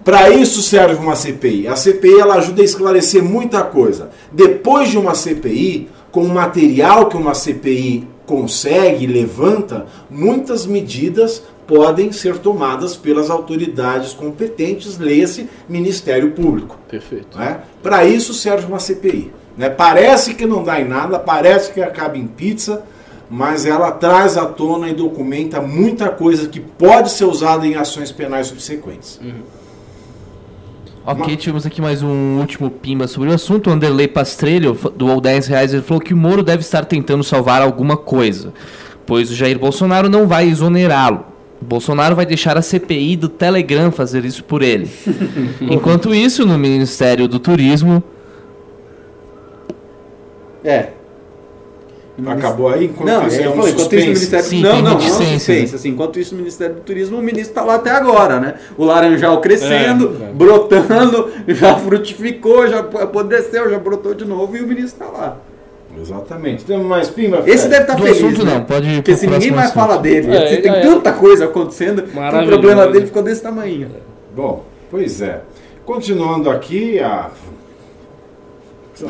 Para isso serve uma CPI. A CPI ela ajuda a esclarecer muita coisa. Depois de uma CPI, com o material que uma CPI consegue levanta, muitas medidas podem ser tomadas pelas autoridades competentes, leia-se Ministério Público. perfeito. Né? Para isso serve uma CPI. Né? Parece que não dá em nada, parece que acaba em pizza, mas ela traz à tona e documenta muita coisa que pode ser usada em ações penais subsequentes. Ok, tivemos aqui mais um último pimba sobre o assunto. O Anderley Pastrello f- doou 10 reais. Ele falou que o Moro deve estar tentando salvar alguma coisa, pois o Jair Bolsonaro não vai exonerá-lo. O Bolsonaro vai deixar a CPI do Telegram fazer isso por ele. (laughs) Enquanto isso, no Ministério do Turismo, É. Acabou aí? Enquanto Não, isso ele é um enquanto isso o suspense. Ministério Sim, não, não, não, suspense, né? assim, enquanto isso o Ministério do Turismo, o ministro está lá até agora, né? O laranjal crescendo, É, é. brotando, (laughs) já frutificou, já apodreceu, já brotou de novo e o ministro está lá. Exatamente. Temos mais pimba? Esse deve estar do feliz, assunto né? não, pode ir Porque se ninguém mais assunto. fala dele, É, tem é, tanta coisa acontecendo, que o problema dele ficou desse tamanho. Bom, pois é. Continuando aqui, a...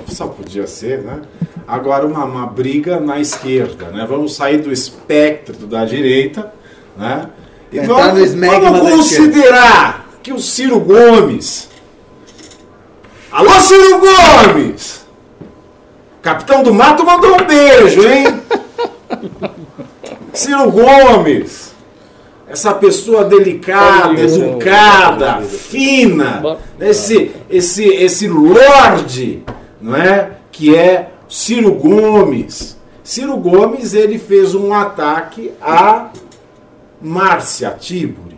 só podia ser, né? Agora uma, uma briga na esquerda, né? Vamos sair do espectro da direita, né? E Entrar vamos, esmegma vamos considerar que o Ciro Gomes... Alô, Ciro Gomes! Capitão do Mato mandou um beijo, hein? (laughs) Ciro Gomes! Essa pessoa delicada, educada, fina, esse, esse, esse lorde, não é? Que é Ciro Gomes. Ciro Gomes ele fez um ataque a Márcia Tiburi,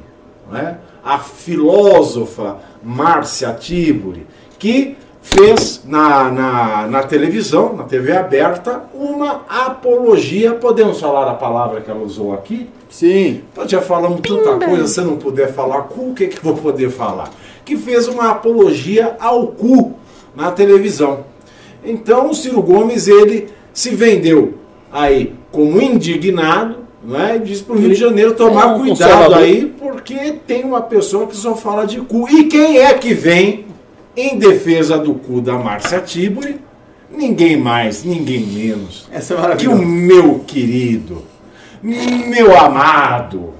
não é? a filósofa Márcia Tiburi, que fez na, na, na televisão, na TV aberta, uma apologia. Podemos falar a palavra que ela usou aqui? Sim. Nós já falamos tanta coisa, se eu não puder falar cu, o que, que eu vou poder falar? Que fez uma apologia ao cu na televisão. Então o Ciro Gomes ele se vendeu aí como indignado, não é? E disse para o Rio de Janeiro tomar É um cuidado aí, porque tem uma pessoa que só fala de cu. E quem é que vem em defesa do cu da Márcia Tiburi? Ninguém mais, ninguém menos Essa é que o maravilhosa. meu querido, meu amado,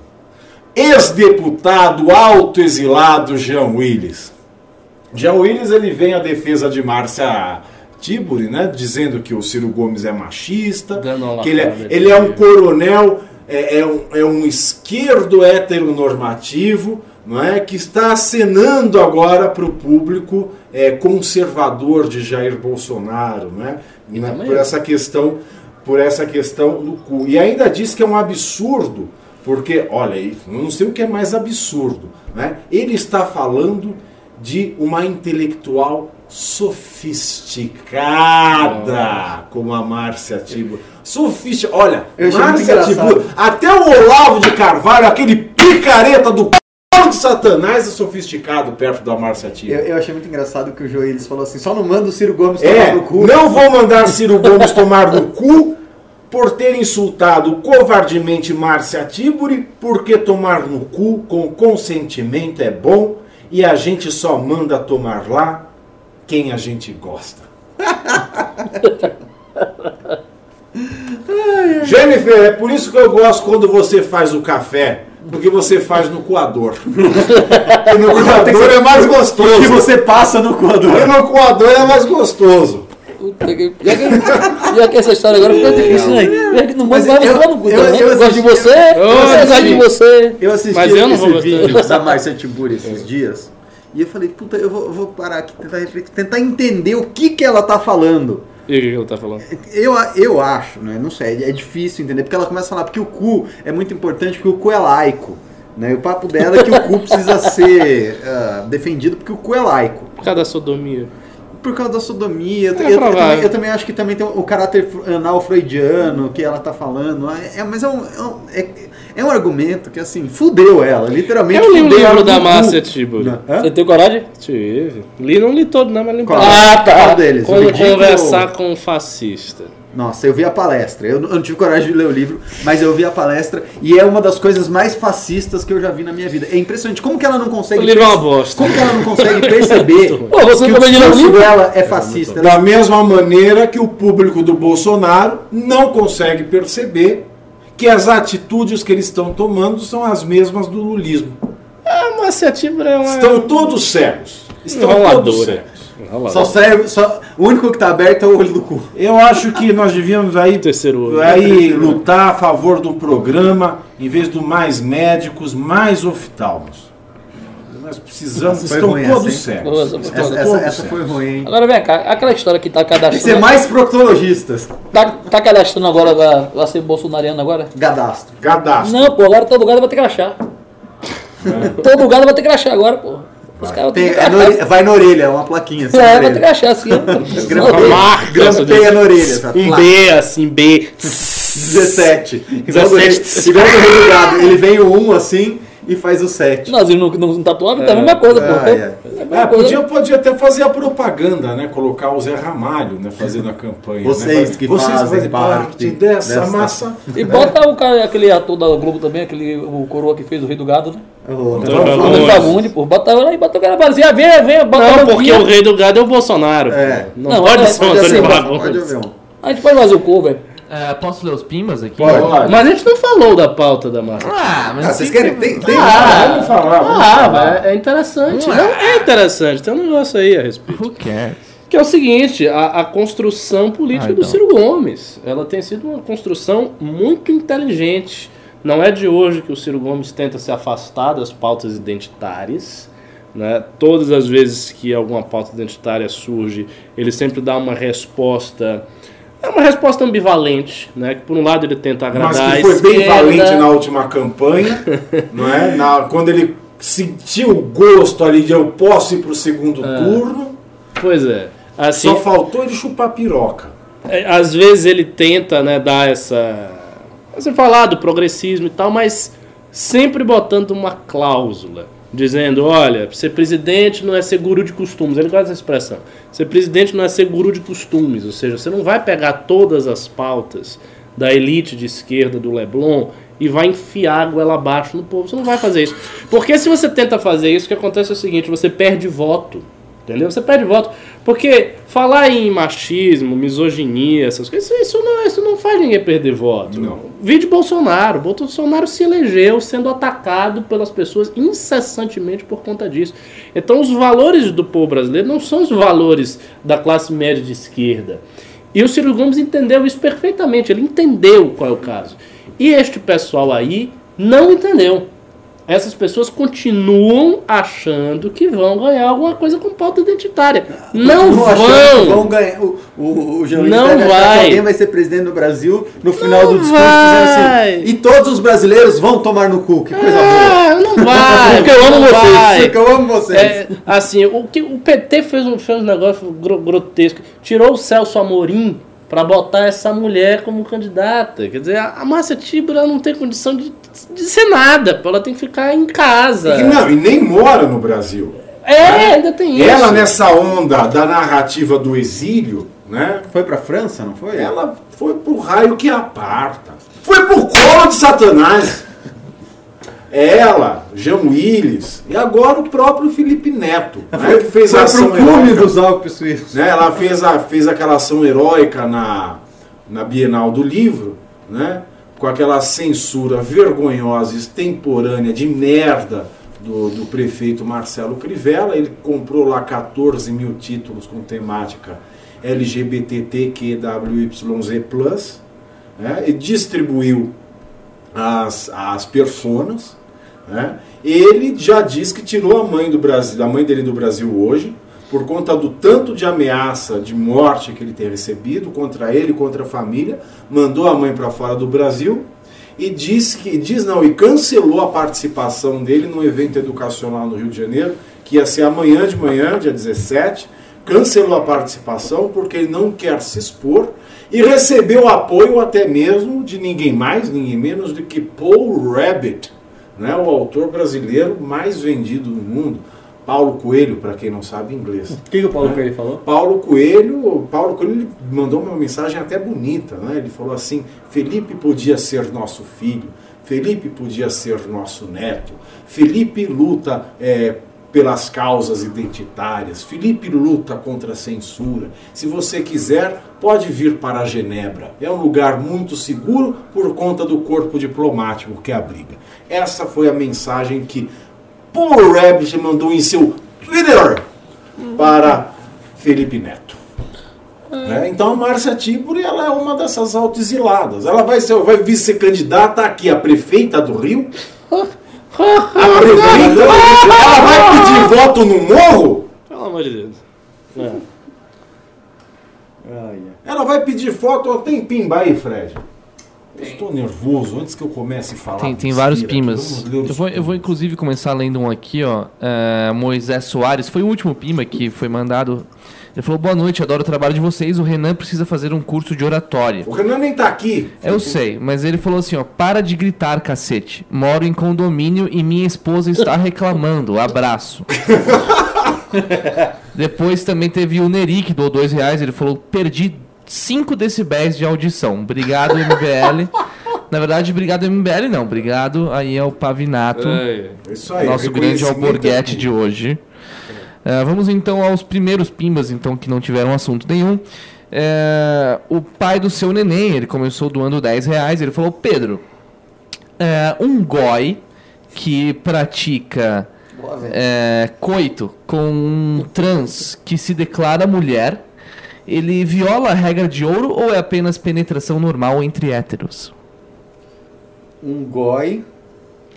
ex-deputado autoexilado Jean Willis. Jean Willis ele vem à defesa de Márcia Tiburi, né, dizendo que o Ciro Gomes é machista, que ele é, ele é um coronel, é, é um, é um esquerdo heteronormativo, não é, que está acenando agora para o público é, conservador de Jair Bolsonaro, não é, né, também por essa questão, por essa questão do cu. E ainda diz que é um absurdo, porque, olha, eu não sei o que é mais absurdo, né? Ele está falando de uma intelectual sofisticada, como a Márcia Tibur. Sofisticada. Olha, Márcia até o Olavo de Carvalho, aquele picareta do c... de Satanás é sofisticado perto da Márcia Tibur. Eu, eu achei muito engraçado que o Joelis falou assim: só não manda o Ciro Gomes tomar É, no cu. não vou mandar Ciro Gomes tomar no cu por ter insultado covardemente Márcia Tiburi, porque tomar no cu com consentimento é bom e a gente só manda tomar lá quem a gente gosta. (laughs) Jennifer, é por isso que eu gosto quando você faz o café, porque você faz no coador. E no (laughs) coador é mais gostoso. Que você passa no coador. E no coador é mais gostoso. Puta que- Já que, já que essa história agora fica difícil, né? Não eu- mais no cu, eu- né? eu Eu gosto de assisti- você, eu você gosta de assisti. você. Eu assisti Mas eu não esse vou vídeo da Márcia Tiburi esses dias e eu falei, puta, eu vou, eu vou parar aqui, tentar, refletir, tentar entender o que, que ela tá falando. E o que ele tá falando? Eu, eu acho, né? Não sei, é difícil entender, porque ela começa a falar porque o cu é muito importante, porque o cu é laico. Né? E o papo dela é que o cu precisa (laughs) ser ah, defendido porque o cu é laico. Por causa da sodomia. Por causa da sodomia. Eu, É eu- eu provável. também, eu também acho que também tem o caráter anal freudiano que ela tá falando. É, é- mas é um, é, um, é, é um argumento que, assim, fudeu ela. Literalmente Eu li o livro da. Márcia Tiburi. Hã? Você tem coragem? Tive. Li, não li todo, não, mas li um Qual? Ah, tá. Qual deles? Como ridículo conversar com um fascista. Nossa, eu vi a palestra. Eu não, tive coragem de ler o livro, mas eu vi a palestra e é uma das coisas mais fascistas que eu já vi na minha vida. É impressionante. Como que ela não consegue O livro é uma bosta. Como que ela não consegue perceber (laughs) Pô, você que o discurso livro? dela é fascista? Ela- Da mesma maneira que o público do Bolsonaro não consegue perceber que as atitudes que eles estão tomando são as mesmas do lulismo. A Márcia Tiburi é uma Estão todos cegos. Estão todos cegos. Enroladora. Só serve, só, o único que tá aberto é o olho do cu. Eu acho que nós devíamos aí, Terceiro olho. aí lutar a favor do programa, em vez do mais médicos, mais oftalmos. Nós precisamos, estão ruim todos cegos. Essa- Essa, Estão essa, todos essa cegos. foi ruim, hein? Agora vem cá, aquela história que tá Tem que ser cadastrando. mais proctologistas. Tá, tá cadastrando agora, vai, vai ser bolsonariano agora? Gadastro. Cadastro. Não, pô, agora todo gado vai ter crachá. Todo gado vai ter crachá agora, pô. Os caras vão Tem, ter é no- vai na orelha, é uma plaquinha. assim, É, vai ter crachá assim. ó. Grampeia, na orelha. tá? Plá. B, assim, B. 17. Igual do, 17. igual do Rei do Gado. Ele vem o 1 assim e faz o 7. Nós não, não, não tatuava, tá a mesma coisa, pô. Ah, é. É mesma É, coisa. podia, podia até fazer a propaganda, né? Colocar o Zé Ramalho, né? Fazendo a campanha. Vocês né? que Vocês fazem parte dessa, dessa- massa. E bota o cara, aquele ator da Globo também, aquele, o coroa que fez o Rei do Gado, né? Oh, Fagundes. Antônio Fagundes, pô. Bota lá e bota o cara dizer, ah, vem, vem, bota Não, a porque o rei do gado é o Bolsonaro. pô. É. Não, Não, pode é, ser o pode Antônio ser, pode Fagundes. haver um. A gente É, posso ler os pimbas aqui? Pode. Mas a gente não falou da pauta da Márcia. Ah, mas Ah, vocês querem? Tem, tem Ah, vamos falar, vamos Ah, falar. mas é interessante. Não, é interessante, tem um negócio aí a respeito. Who cares? Que é o seguinte, a, a construção política Ah, do então. Ciro Gomes, ela tem sido uma construção muito inteligente. Não é de hoje que o Ciro Gomes tenta se afastar das pautas identitárias. Né? Todas as vezes que alguma pauta identitária surge, ele sempre dá uma resposta... É uma resposta ambivalente, né? Que por um lado ele tenta Mas agradar que foi bem valente na última campanha, (laughs) não é? Na, quando ele sentiu o gosto ali de eu posso ir pro segundo turno, Pois é. Assim, só faltou ele chupar piroca. É, às vezes ele tenta né, dar essa. Você falar do progressismo e tal, mas sempre botando uma cláusula. Dizendo, olha, ser presidente não é ser guru de costumes. Ele gosta dessa expressão. Ser presidente não é ser guru de costumes, ou seja, você não vai pegar todas as pautas da elite de esquerda do Leblon e vai enfiar a goela abaixo no povo. Você não vai fazer isso. Porque se você tenta fazer isso, o que acontece é o seguinte, você perde voto. Entendeu? Você perde voto. Porque falar em machismo, misoginia, essas coisas, isso, não, isso não faz ninguém perder voto. Não. Vide Bolsonaro. Bolsonaro se elegeu sendo atacado pelas pessoas incessantemente por conta disso. Então os valores do povo brasileiro não são os valores da classe média de esquerda. E o Ciro Gomes entendeu isso perfeitamente. Ele entendeu qual é o caso. E este pessoal aí não entendeu. Essas pessoas continuam achando que vão ganhar alguma coisa com pauta identitária. Não que vão! vão ganhar. O, o, o Jean Não vai. alguém vai ser presidente do Brasil no final Não do discurso vai. dizendo assim. E todos os brasileiros vão tomar no cu. Que coisa boa. Ah, não vai! Porque eu amo não vocês. vai. Porque eu amo vocês. É, assim, o, que, o PT fez um, fez um negócio gro- grotesco. Tirou o Celso Amorim para botar essa mulher como candidata. Quer dizer, a, Márcia Tibura não tem condição de, de ser nada. Ela tem que ficar em casa. E, não, e nem mora no Brasil. É, ainda tem isso. Ela nessa onda da narrativa do exílio, né? Foi pra França, não foi? Ela foi pro raio que aparta. Foi pro colo de Satanás. Ela, Jean Willis e agora o próprio Felipe Neto, né, que fez a ação heróica. dos Alpes Suíços. né, ela fez, a, fez aquela ação heróica na, na Bienal do Livro, né, com aquela censura vergonhosa, extemporânea, de merda do, do prefeito Marcelo Crivella. Ele comprou lá 14 mil títulos com temática LGBTQWYZ+, né, e distribuiu as, as personas. Né? Ele já diz que tirou a mãe do Brasil, a mãe dele do Brasil hoje, por conta do tanto de ameaça de morte que ele tem recebido contra ele, contra a família, mandou a mãe para fora do Brasil e diz que diz não e cancelou a participação dele no evento educacional no Rio de Janeiro, que ia ser amanhã de manhã, dia 17, cancelou a participação porque ele não quer se expor e recebeu apoio até mesmo de ninguém mais, ninguém menos do que Paul Rabbit, né, o autor brasileiro mais vendido no mundo. Paulo Coelho, para quem não sabe inglês. O que, que o Paulo É. Coelho falou? Paulo Coelho, Paulo Coelho mandou uma mensagem até bonita, né? Ele falou assim: Felipe podia ser nosso filho, Felipe podia ser nosso neto, Felipe luta é, pelas causas identitárias, Felipe luta contra a censura. Se você quiser, pode vir para Genebra. É um lugar muito seguro por conta do corpo diplomático que abriga. Essa foi a mensagem que Paul Rabbit mandou em seu Twitter para Felipe Neto. Né? Então a Márcia Tiburi ela é uma dessas autoexiladas. Ela vai ser, vai vir ser candidata aqui a prefeita do Rio. Ela vai pedir voto no morro. Pelo amor de Deus. É. Ela vai pedir foto. Tem pimba aí, Fred? Eu estou nervoso antes que eu comece a falar. Tem, tem vários os Eu vou, eu vou inclusive começar lendo um aqui, ó. É, Moisés Soares, foi o último pimba que foi mandado. Ele falou: Boa noite, adoro o trabalho de vocês. O Renan precisa fazer um curso de oratória. O Renan nem tá aqui. Eu sei, mas ele falou assim, ó, para de gritar, cacete. Moro em condomínio e minha esposa está reclamando. Abraço. (laughs) Depois também teve o Neri, que doou dois reais. Ele falou, perdi 5 decibéis de audição. Obrigado, MBL. Na verdade, obrigado, MBL, não. Obrigado aí ao Pavinato, É. Isso aí. nosso grande alborguete é de hoje. É, vamos então aos primeiros pimbas, então, que não tiveram assunto nenhum. É, o pai do seu neném, ele começou doando 10 reais. Ele falou: Pedro, é, um goi que pratica coito com um trans que se declara mulher, ele viola a regra de ouro ou é apenas penetração normal entre héteros? Um goi.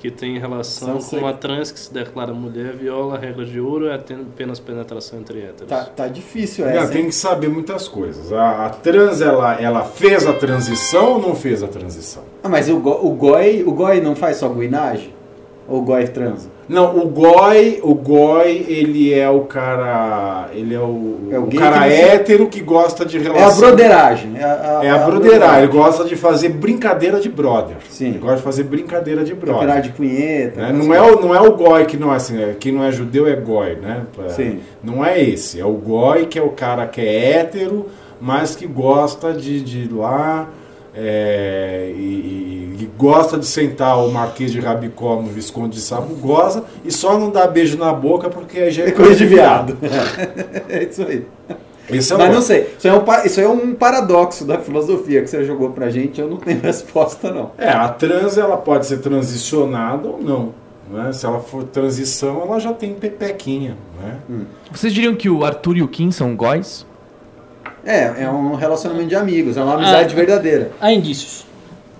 Que tem relação São com uma trans que se declara mulher, viola a regra de ouro e é apenas penetração entre héteros. Tá, tá difícil Não, essa. tem hein? que saber muitas coisas. A, a trans, ela, ela fez a transição ou não fez a transição? Ah, mas o, go, o goi, o goi não faz só guinagem? Ou o Goi transa? Não, o Goi, o Goi, ele é o cara. Ele é o, É o o cara que hétero que gosta de É a relação. broderagem. É a, É a broderagem, ele gosta de fazer brincadeira de brother. Sim. Ele gosta de fazer brincadeira de brother. Campeonato de punheta. né? Não, é o, não é o goi que não é assim, é, quem não é judeu é goi, né? Sim. Não é esse, é o goi que é o cara que é hétero, mas que gosta de, de ir lá é, e, e- e gosta de sentar o Marquês de Rabicó no Visconde de Sabugosa e só não dá beijo na boca porque já É coisa de viado. (laughs) é isso aí. Esse é Mas não sei. Isso é, um, isso é um paradoxo da filosofia que você jogou pra gente. Eu não tenho (laughs) resposta, não. É, a trans ela pode ser transicionada ou não. Né? Se ela for transição, ela já tem pepequinha. Né? Vocês diriam que o Arthur e o Kim são góis? É, é um relacionamento de amigos. É uma amizade Ah. verdadeira. Há indícios.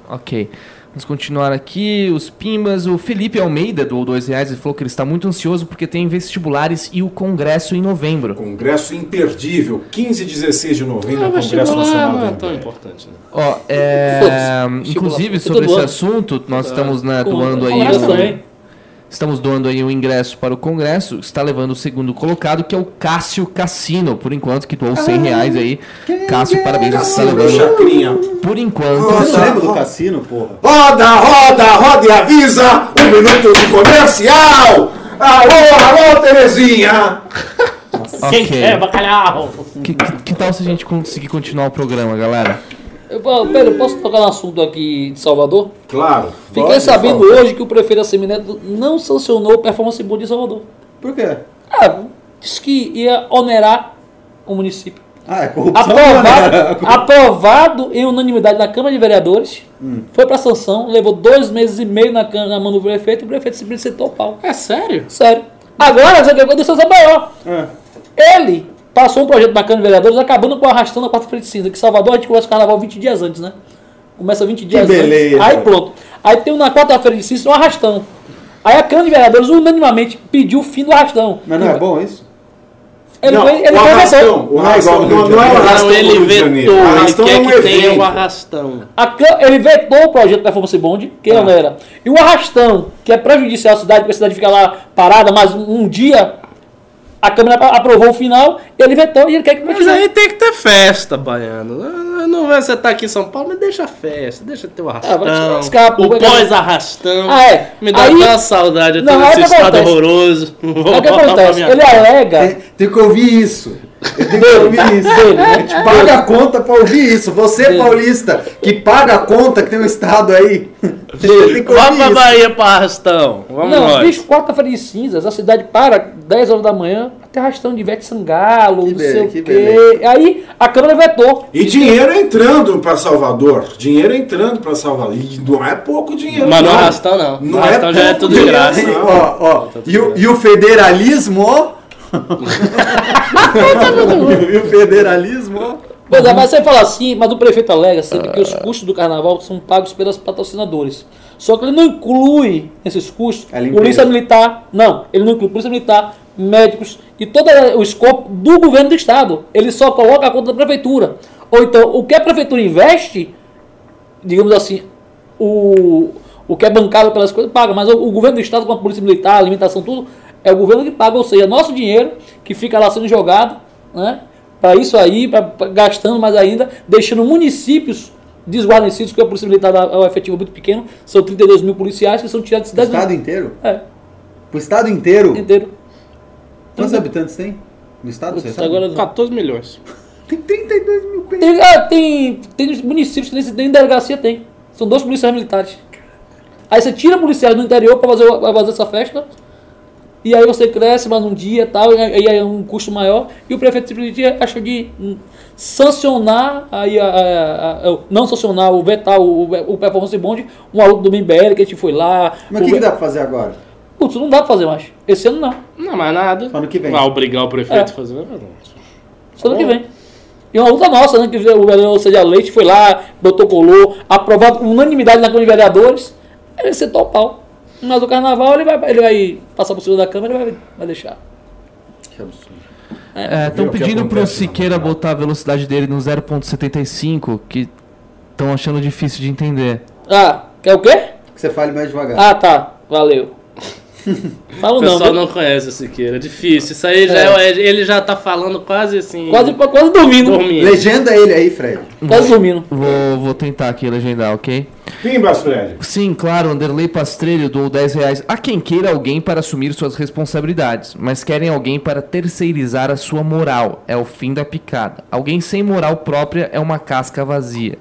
Ok. Vamos continuar aqui. Os Pimbas. O Felipe Almeida doou dois reais e falou que ele está muito ansioso porque tem vestibulares e o congresso em novembro. Congresso imperdível, 15 e 16 de novembro, Não, Congresso vestibular Nacional não é tão importante. Né? Ó, é, inclusive sobre esse assunto, nós estamos né, doando aí Congresso o, também. Estamos doando aí o ingresso para o congresso. Está levando o segundo colocado, que é o Cássio Cassino, por enquanto que doou 100 reais aí. Cássio, parabéns, está levando. Chacrinha. Por enquanto. Você Nossa. lembra do cassino, porra? Roda, roda, roda e avisa! Um minuto de comercial! Alô, alô, Terezinha! Quem Ok. quer (laughs) bacalhau? Que, que, que tal se a gente conseguir continuar o programa, galera? Eu, Pedro, posso tocar no assunto aqui de Salvador? Claro. Fiquei pode, sabendo favor. hoje que o prefeito Assemineto não sancionou o performance board de Salvador. Por quê? Ah, disse que ia onerar o município. Ah, é corrupção. Aprovado, né? (laughs) aprovado em unanimidade na Câmara de Vereadores. Foi para sanção, levou dois meses e meio na, na mão do prefeito e o prefeito simplesmente sentou o pau. É sério? Sério. Agora, você quer condição maior. É. Ele passou um projeto na Câmara de Vereadores acabando com o arrastão na quarta-feira de cinza. Que Salvador a gente começa o carnaval 20 dias antes, né? Começa 20 dias beleza. antes. Aí pronto. Aí tem na quarta-feira de cinza um arrastão. Aí a Câmara de Vereadores unanimamente pediu o fim do arrastão. Mas não é bom isso? Ele não, foi, ele o foi arrastão, o é arrastão, não, não é o arrastão ele vetou, O ele arrastão é quer um que tenha o evento. arrastão. A ele vetou o projeto da Performance Bond, que Ah. não era. E o arrastão, que é prejudicial à cidade, porque a cidade fica lá parada, um, um dia a Câmara apro- aprovou o final, ele vetou e ele quer que Mas continue. aí tem que ter festa, baiano. Não- Não vai você tá aqui em São Paulo, mas deixa a festa, deixa ter o arrastão. pô, o pós-arrastão. Ah, é. Me dá Aí- aquela saudade, eu tô Não, aí nesse o que estado acontece? horroroso. (laughs) Vou Aí o que acontece? Ele alega. Tem, tem que ouvir isso. Tem que ouvir isso. A gente paga a conta pra ouvir isso. Você, paulista, que paga a conta, que tem um estado aí. (laughs) Tem que Vamos pra. Bahia pra arrastão. Vamos não, nós. bicho, quarta-feira de cinzas, a cidade para 10 horas da manhã, até arrastão de Ivete Sangalo, Que não sei o quê. beleza. Aí a Câmara vetou. E dinheiro entrando para Salvador. Dinheiro entrando para Salvador. E não é pouco dinheiro. Mas no não. arrastão não. Não no é arrastão já é tudo de graça. não. Ó, ó, e, o, e o federalismo, ó. (laughs) e o federalismo, ó. Pois é, mas você fala assim, mas o prefeito alega sempre que os custos do carnaval são pagos pelos patrocinadores. Só que ele não inclui esses custos polícia militar, não, ele não inclui polícia militar, médicos e todo o escopo do governo do estado. Ele só coloca a conta da prefeitura. Ou então, o que a prefeitura investe, digamos assim, o, o que é bancado pelas coisas paga, mas o, o governo do estado com a polícia militar, alimentação, tudo, é o governo que paga, ou seja, nosso dinheiro que fica lá sendo jogado, né? Para isso aí, pra, pra- gastando mais ainda, deixando municípios desguarnecidos, porque a polícia militar é um efetivo muito pequeno, são 32 mil policiais que são tirados de O cidades. estado inteiro? É, O estado inteiro? inteiro. Quantos habitantes tem? No estado, você sabe? agora não. 14 milhões. Tem 32 mil pessoas. Tem, ah, tem, tem municípios que nem, nem delegacia tem. São dois policiais militares. Aí você tira policiais do interior para fazer, pra fazer essa festa. E aí você cresce mais um dia e tal, e aí é um custo maior. E o prefeito simplesmente achou de sancionar, aí, a, a- a- não sancionar, o vetar o, o performance bond, um aluno do MBL que a gente foi lá. Mas o que, que dá pra fazer agora? Putz, não dá pra fazer mais. Esse ano não. Não, mais nada. Ano que vem. Vai obrigar o prefeito É. a fazer. Não. Só ano que vem. E uma luta nossa, né? Que o vereador Seja Leite foi lá, protocolou, aprovado com unanimidade na Câmara de Vereadores. Ele sentou o pau. Mas o carnaval ele vai, ele vai passar por cima da Câmara e vai, vai deixar. Que absurdo. Estão o que pedindo pro acontece na Siqueira botar a velocidade dele no 0.75, que estão achando difícil de entender. Ah, quer o quê? Que você fale mais devagar. Ah, tá. Valeu. (laughs) O Falo não. pessoal não conhece o Siqueira. Difícil. Isso aí já É. é. Ele já tá falando quase assim. Quase, quase dormindo. dormindo. Legenda ele aí, Fred. Quase dormindo. Vou, vou tentar aqui legendar, ok? Pimbas, Fred. Sim, claro, Anderley Pastrelho doou 10 reais a quem queira alguém para assumir suas responsabilidades, mas querem alguém para terceirizar a sua moral. É o fim da picada. Alguém sem moral própria é uma casca vazia.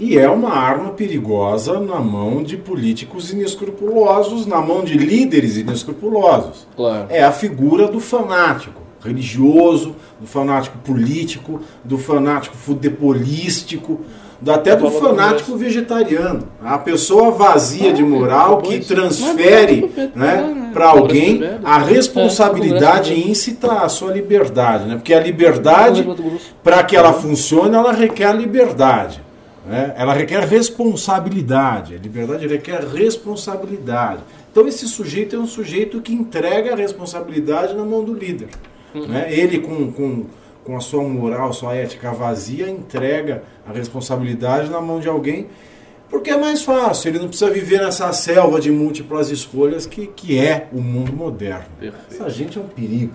E é uma arma perigosa na mão de políticos inescrupulosos, na mão de líderes inescrupulosos. Claro. É a figura do fanático religioso, do fanático político, do fanático futebolístico, do- até do fanático vegetariano. A pessoa vazia de moral que transfere né, para alguém a responsabilidade íncita à sua liberdade. Né? Porque a liberdade, para que ela funcione, ela requer liberdade. Né? Ela requer responsabilidade. A liberdade requer responsabilidade. Então esse sujeito é um sujeito que entrega a responsabilidade na mão do líder. né? Ele com, com, com a sua moral, sua ética vazia, entrega a responsabilidade na mão de alguém, porque é mais fácil. Ele não precisa viver nessa selva de múltiplas escolhas que, que é o mundo moderno. Essa gente é um perigo.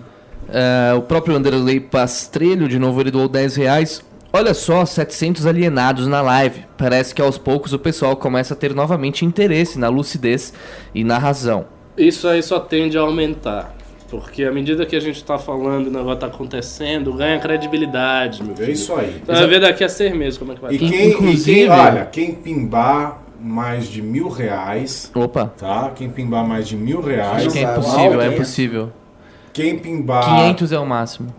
É, o próprio Anderley Pastrelho, de novo, ele doou 10 reais. Olha só, 700 alienados na live. Parece que aos poucos o pessoal começa a ter novamente interesse na lucidez e na razão. Isso aí só tende a aumentar. Porque à medida que a gente tá falando e o negócio tá acontecendo, ganha credibilidade, meu É filho. isso aí. Você vai ver daqui a seis meses como é que vai E estar. quem, e Inclusive- quem, olha, quem pimbar mais de mil reais, Opa, tá? Quem pimbar mais de mil reais, acho que é Uau, impossível, é quem é? impossível. quem pimbar 500 é o máximo.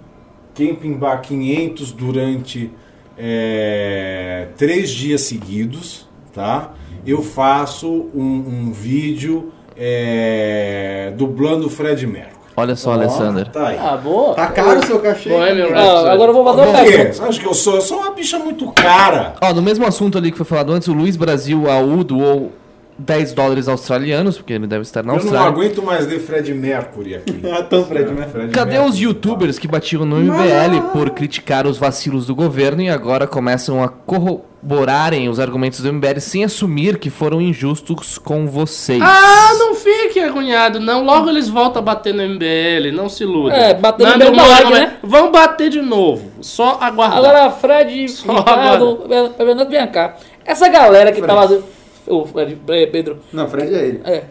quem pimbar 500 durante é, três dias seguidos, tá? Eu faço um, um vídeo é, dublando o Fred Mercury. Olha só, Alessander. Tá aí. Ah, boa. Tá caro o seu cachê? Bohemian Ah, Rhapsody. agora eu vou quê? pergunta. Você acha que eu sou? Eu sou uma bicha muito cara. Ó, no mesmo assunto ali que foi falado antes, o Luiz Brasil AU doou 10 dólares australianos, porque ele deve estar na Eu não Austrália. aguento mais ler Fred Mercury aqui. (laughs) Ah, tão Fred, né? Fred Cadê Mercury, os youtubers que batiam no MBL por criticar os vacilos do governo e agora começam a corroborarem os argumentos do MBL sem assumir que foram injustos com vocês? Ah, não fique agoniado, não. Logo eles voltam a bater no MBL, não se iluda. É, bater no Nada MBL mas né? Vão bater de novo. Só aguardar. Agora, Fred, Só Ricardo, Fernando, vem cá. Essa galera que tá fazendo. Ô, Fred, Pedro. Não, Fred é ele. É.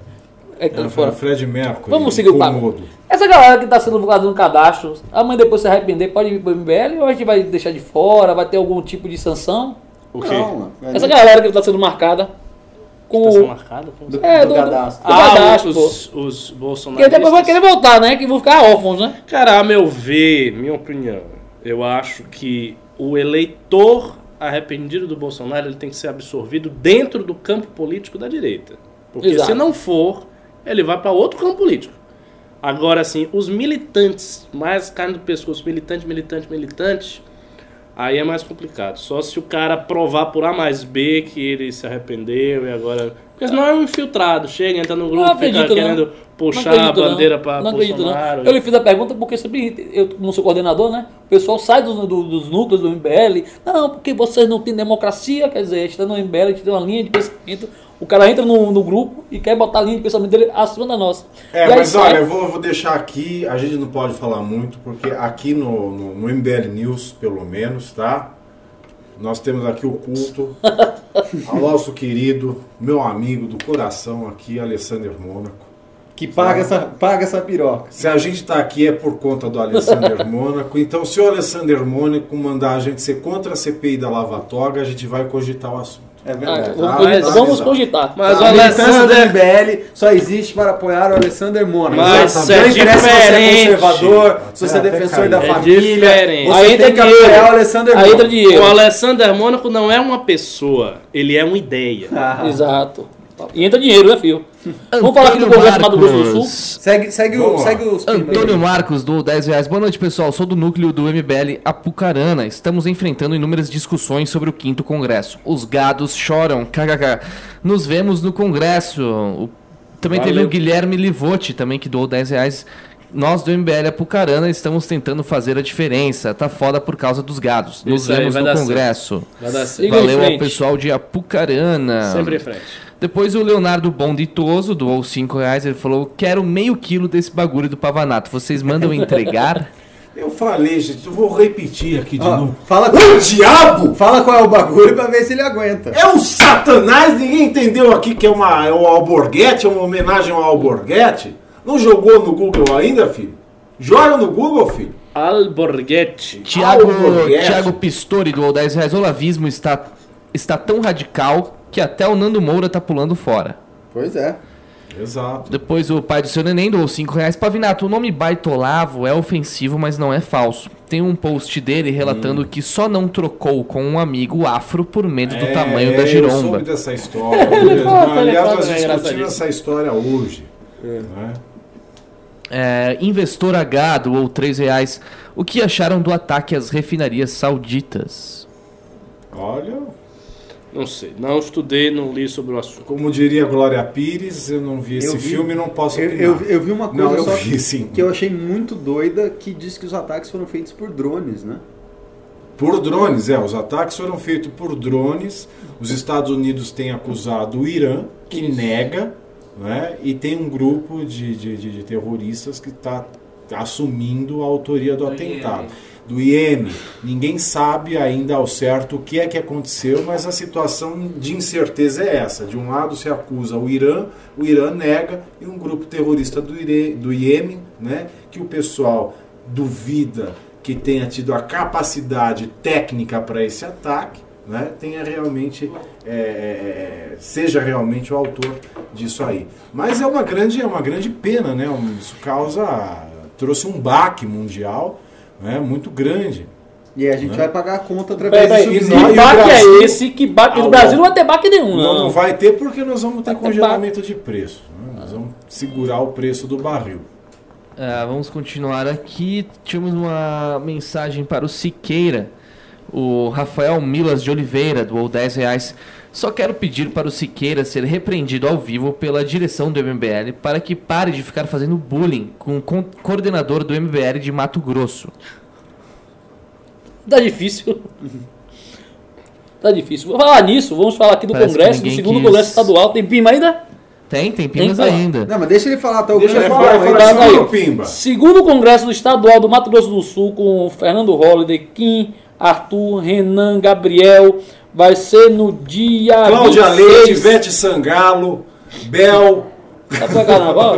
É que tá É, fora. Fred Mercury. Vamos seguir o papo. Essa galera que tá sendo fazendo cadastro, amanhã depois se arrepender, pode vir pro MBL ou a gente vai deixar de fora? Vai ter algum tipo de sanção? O quê? Não. Essa galera que tá sendo marcada com Tá sendo o. marcado? Como Do, É, do do- cadastro. do- Ah, cadastro, os, os Que bolsonaristas. depois vai querer voltar, né? Que vão ficar órfãos, né? Cara, a meu ver, minha opinião, eu acho que o eleitor arrependido do Bolsonaro ele tem que ser absorvido dentro do campo político da direita. Porque Exato. se não for, ele vai para outro campo político. Agora, assim, os militantes, mais carne do pescoço, militante, militante, militante, aí é mais complicado. Só se o cara provar por A mais B que ele se arrependeu e agora. Porque senão é um infiltrado, chega, entra no grupo, Não fica acredito, não. querendo Não puxar acredito, a bandeira não. para Não acredito, Bolsonaro. não. Eu lhe fiz a pergunta porque sempre, eu não sou coordenador, né? O pessoal sai do- do- dos núcleos do MBL. Não, porque vocês não têm democracia, quer dizer, a gente está no MBL, a gente tem uma linha de pensamento. O cara entra no, no grupo e quer botar a linha de pensamento dele acima da nossa. É, E mas sai- olha, eu vou, eu vou deixar aqui, a gente não pode falar muito, porque aqui no, no, no MBL News, pelo menos, tá? Nós temos aqui o culto (laughs) ao nosso querido, meu amigo do coração aqui, Alessandro Mônaco. Que paga essa, paga essa piroca. Se a gente está aqui é por conta do Alessandro (laughs) Mônaco, então se o Alessandro Mônaco mandar a gente ser contra a CPI da Lava Toga, a gente vai cogitar o assunto. É Ah, verdade. vamos, cogitar, tá, vamos cogitar. Mas o a militância do Alessander. MBL só existe para apoiar o Alessander Mônaco. Mas é Não interessa se você é diferente. conservador, se você é É, defensor da. É família. diferente. Você Aí tem que apoiar o Alessander entra Mônaco. O Alessander Mônaco não é uma pessoa, ele é uma ideia. (laughs) Ah. Exato. E entra dinheiro, né, filho? Vamos falar aqui do Antônio Congresso do Mato Grosso do Sul. Marcos. Segue, segue, o, segue os Antônio aí. Marcos do 10 reais. Boa noite, pessoal. Sou do núcleo do MBL Apucarana. Estamos enfrentando inúmeras discussões sobre o quinto congresso. Os gados choram. KKK. Nos vemos no congresso. O- Também teve Valeu. o Guilherme Livotti, também que doou 10 reais. Nós do MBL Apucarana estamos tentando fazer a diferença. Tá foda por causa dos gados. Nos Isso aí, vemos vai no congresso. Valeu ao pessoal de Apucarana. Sempre em frente. Depois o Leonardo Bonditoso doou 5 reais. Ele falou: Quero meio quilo desse bagulho do Pavanato. Vocês mandam entregar? (laughs) Eu falei, gente, eu vou repetir aqui de Ó, novo. fala, O diabo fala qual é o bagulho pra ver se ele aguenta. é um satanás, ninguém entendeu aqui que é, uma, é um alborguete, é uma homenagem ao alborguete. Não jogou no Google ainda, filho? Joga no Google, filho. Alborguete. Tiago, Alborguete. Tiago Pistori doou 10 reais. O olavismo está, está tão radical que até o Nando Moura tá pulando fora. Pois é. Exato. Depois o pai do seu neném doou 5 reais. Pavinato, o nome Baitolavo é ofensivo, mas não é falso. Tem um post dele relatando Hum. que só não trocou com um amigo afro por medo do É, tamanho é, da Eu giromba. soube dessa história. (laughs) Aliás, conta, nós é discutimos essa história hoje. né? É, Investor H doou 3 reais. O que acharam do ataque às refinarias sauditas? Olha, Não sei. Não estudei, não li sobre o assunto. como diria Glória Pires, eu não vi esse Eu vi- filme e não posso Eu, opinar. eu, eu vi uma coisa Não, eu só vi, sim. que eu achei muito doida que diz que os ataques foram feitos por drones, né? Por drones, é. Os ataques foram feitos por drones. Os Estados Unidos têm acusado o Irã, que nega, né? e tem um grupo de, de, de- de terroristas que está assumindo a autoria do, Do atentado. Do Iêmen. Ninguém sabe ainda ao certo o que é que aconteceu, mas a situação de incerteza é essa. De um lado se acusa o Irã, o Irã nega, e um grupo terrorista do, Iêmen, né? que o pessoal duvida que tenha tido a capacidade técnica para esse ataque, né, tenha realmente é, é, é, seja realmente o autor disso aí. Mas é uma grande é uma grande pena, né? Isso causa trouxe um baque mundial, né, muito grande. E aí a gente Né? vai pagar a conta através Peraí, do que subsídio. e o baque Brasil? é esse? Que baque? Ah, No Brasil o- não vai ter baque nenhum, Não, não. não vai ter porque nós vamos ter Vai ter congelamento de preço. né? Nós vamos segurar o preço do barril. Ah, vamos continuar aqui. Tínhamos uma mensagem para o Siqueira. O Rafael Milas de Oliveira doou 10 reais. Só quero pedir para o Siqueira ser repreendido ao vivo pela direção do MBL para que pare de ficar fazendo bullying com o coordenador do MBL de Mato Grosso. Tá difícil. Tá difícil. Vou falar nisso, vamos falar aqui do Parece Congresso, do segundo quis. Congresso Estadual. Tem pima ainda? Tem, tem pimas Tem falar. ainda. Não, mas deixa ele falar, tá? O Deixa ele fala, falar, vai fala dar- assim, aí. Pimba. Segundo Congresso do Estadual do Mato Grosso do Sul, com Fernando Holliday, Kim, Arthur, Renan, Gabriel, vai ser no dia Cláudia 26. Leite, Ivete Sangalo, Bel. Tá pra (laughs) carnaval?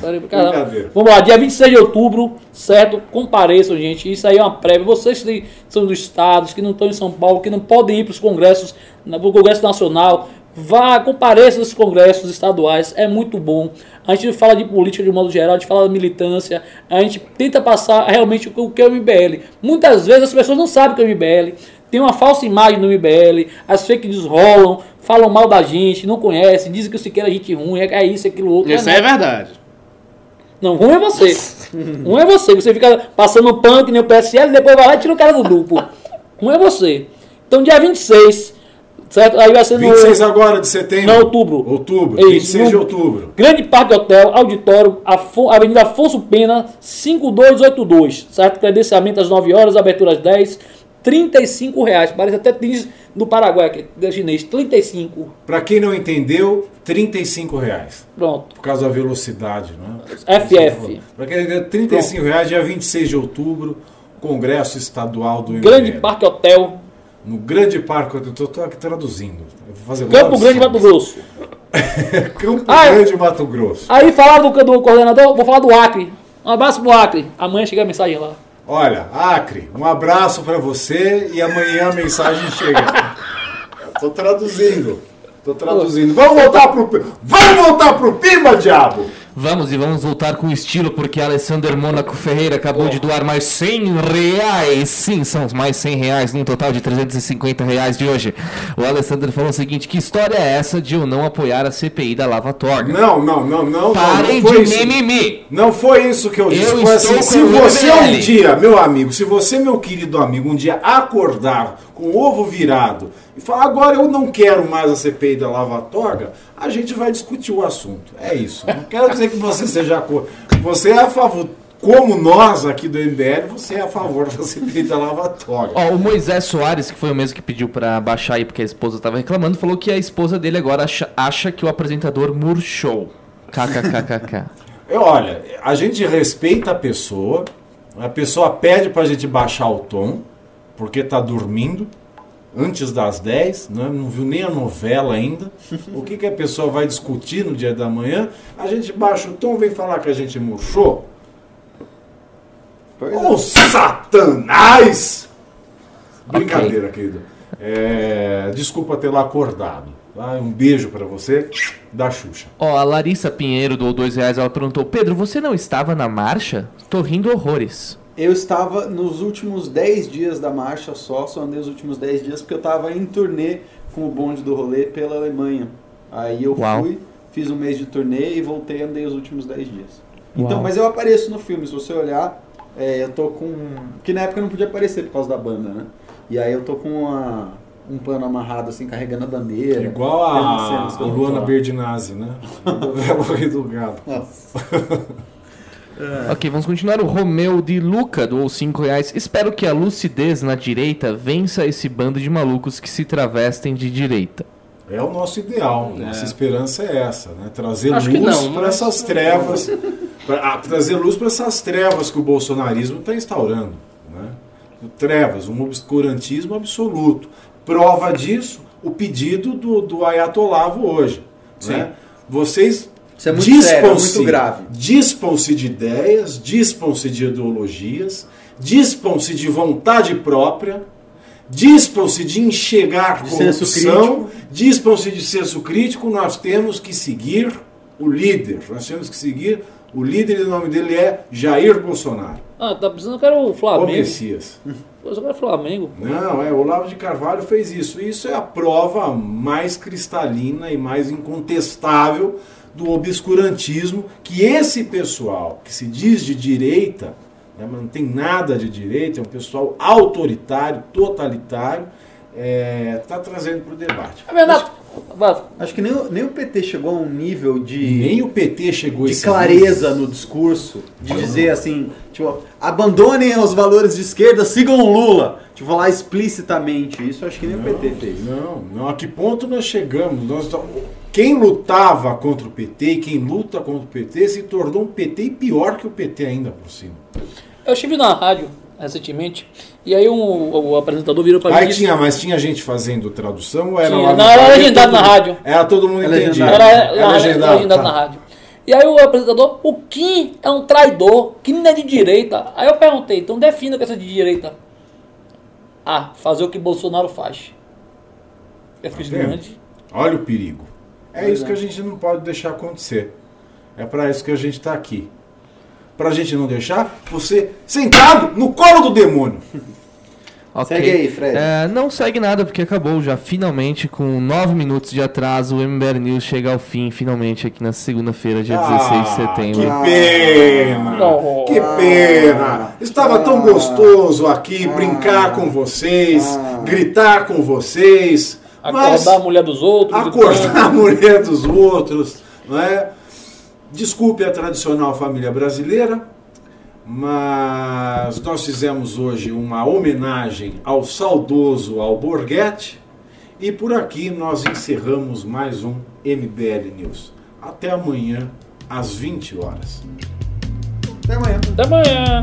Brincadeira. Vamos lá, dia 26 de outubro, certo? Compareçam, gente. Isso aí é uma prévia. Vocês que são dos estados, que não estão em São Paulo, que não podem ir para os congressos, para o Congresso Nacional, vá, compareça nos congressos estaduais. É muito bom. A gente fala de política de um modo geral, a gente fala da militância, a gente tenta passar realmente o que é o MBL. Muitas vezes as pessoas não sabem o que é o MBL, tem uma falsa imagem do MBL, as fake news rolam, falam mal da gente, não conhecem, dizem que o Siqueira é gente ruim, é isso, aquilo, outro. Isso Não é verdade. não, ruim é você. ruim é você. Você fica passando pano que nem o PSL e depois vai lá e tira o cara do grupo. Ruim é você. Então, dia 26, certo? Aí vai ser no 26 agora de setembro. Não, outubro. Outubro, Isso, 26 de no- outubro. Grande Parque Hotel, Auditório, Afo- Avenida Afonso Pena, 5282, certo? Credenciamento às 9 horas, abertura às 10, 35 reais. Parece até tênis do Paraguai, aqui, da chinês, 35. Pra quem não entendeu, 35 reais. Pronto. Por causa da velocidade, né? FF. Pra quem não entendeu, 35 reais, dia 26 de outubro, Congresso Estadual do Grande MBL. Parque Hotel, No Grande Parque, eu tô, tô aqui traduzindo. Campo Grande, Mato sons. Grosso. (laughs) Campo Ah, é. Grande, Mato Grosso. Aí falaram do, do coordenador, vou falar do Acre. Um abraço pro Acre. Amanhã chega a mensagem lá. Olha, Acre, um abraço pra você e amanhã a mensagem chega. Tô traduzindo. Tô traduzindo. Vamos voltar pro Vamos voltar pro Pimba, diabo! Vamos e vamos voltar com estilo, porque Alessander Mônaco Ferreira acabou de doar mais 100 reais. Sim, são mais 100 reais, num total de 350 reais de hoje. O Alessander falou o seguinte: que história é essa de eu não apoiar a CPI da Lava Toga? Não, não, não, não. Parem não, não de isso. mimimi! Não foi isso que eu disse. Eu assim, se você um dia, meu amigo, se você, meu querido amigo, um dia acordar com o ovo virado e falar, agora eu não quero mais a CPI da Lava Toga, a gente vai discutir o assunto. É isso. Não quero dizer que você seja a. Você é a favor. como nós aqui do MBL, você é a favor da CPI da lavatória. Ó, o Moisés Soares, que foi o mesmo que pediu pra baixar aí porque a esposa tava reclamando, falou que a esposa dele agora acha, acha que o apresentador murchou. KKKKK. (laughs) Olha, a gente respeita a pessoa, a pessoa pede pra gente baixar o tom, porque tá dormindo, antes das 10, né? não viu nem a novela ainda. O que, que a pessoa vai discutir no dia da manhã? A gente baixa o tom, vem falar que a gente murchou. Pois. Ô Satanás! Brincadeira, querido. É, desculpa ter lá acordado. tá? Um beijo pra você, da Xuxa. Ó, a Larissa Pinheiro do dois reais, ela perguntou: Pedro, você não estava na marcha? Tô rindo horrores. Eu estava nos últimos 10 dias da marcha só, só andei os últimos 10 dias porque eu estava em turnê com o bonde do rolê pela Alemanha. Aí eu Uau. fui, fiz um mês de turnê e voltei e andei os últimos 10 dias. Então, Uau. mas eu apareço no filme, se você olhar, é, eu tô com. Que na época eu não podia aparecer por causa da banda, né? E aí eu tô com uma- um pano amarrado assim, carregando a bandeira. Igual a, a Luana. Berdinazzi, né? Do Velo e do Gado. Nossa. (laughs) Ok, vamos continuar. O Romeu de Luca doou 5 reais. Espero que a lucidez na direita vença esse bando de malucos que se travestem de direita. É o nosso ideal. Nossa esperança é essa, né? Trazer Acho luz para essas trevas. pra- ah, trazer luz para essas trevas que o bolsonarismo está instaurando. Né? Trevas, um obscurantismo absoluto. Prova disso, o pedido do, do Ayatolavo hoje. Né? Vocês Isso é muito sério, é muito grave. dispam-se de ideias, dispam-se de ideologias, dispam-se de vontade própria, dispam-se de enxergar De corrupção, dispam-se de senso crítico, nós temos que seguir o líder. Nós temos que seguir o líder e o nome dele é Jair Bolsonaro, Ah, tá precisando, eu quero o o Flamengo. Messias. Eu só quero Flamengo. Não, é, o Olavo de Carvalho fez isso. Isso é a prova mais cristalina e mais incontestável do obscurantismo que esse pessoal, que se diz de direita, né, mas não tem nada de direita, é um pessoal autoritário, totalitário, está trazendo para o debate. É verdade. Vai, Acho que nem, o- nem o PT chegou a um nível de. Nem o PT chegou a de esse clareza no discurso, de dizer assim, tipo, abandonem os valores de esquerda, sigam o Lula. Tipo, falar explicitamente isso, acho que nem o PT fez. Não, não. A que ponto nós chegamos? Nós, estamos- quem lutava contra o PT e quem luta contra o PT se tornou um PT e pior que o PT ainda por cima. Eu estive na rádio recentemente e aí um- o apresentador virou pra mim e Aí tinha, mas tinha gente fazendo tradução ou era Tinha. lá Não, era legendado Todo- na rádio. Era todo mundo. Era, É era legendado, legendado tá. na rádio. E aí o apresentador, o Kim é um traidor, Kim não é de direita. Aí eu perguntei, então defina o que é ser de direita. Ah, fazer o que Bolsonaro faz. Eu fiz vendo? grande. Olha o perigo. É isso é. que a gente não pode deixar acontecer. É para isso que a gente está aqui. Pra gente não deixar você sentado no colo do demônio. (laughs) Ok. Segue aí, Fred. É, não segue nada porque acabou já. Finalmente, com 9 minutos de atraso, o MBR News chega ao fim, finalmente, aqui na segunda-feira, dia 16 de setembro. Ah, Que pena! Não. Que pena! Estava tão gostoso aqui brincar com vocês, gritar com vocês, Acordar a mulher dos outros. acordar a mulher dos outros, não é? Desculpe a tradicional família brasileira, mas nós fizemos hoje uma homenagem ao saudoso Alborguete e por aqui nós encerramos mais um MBL News. Até amanhã, às 20 horas. Até amanhã. Até amanhã.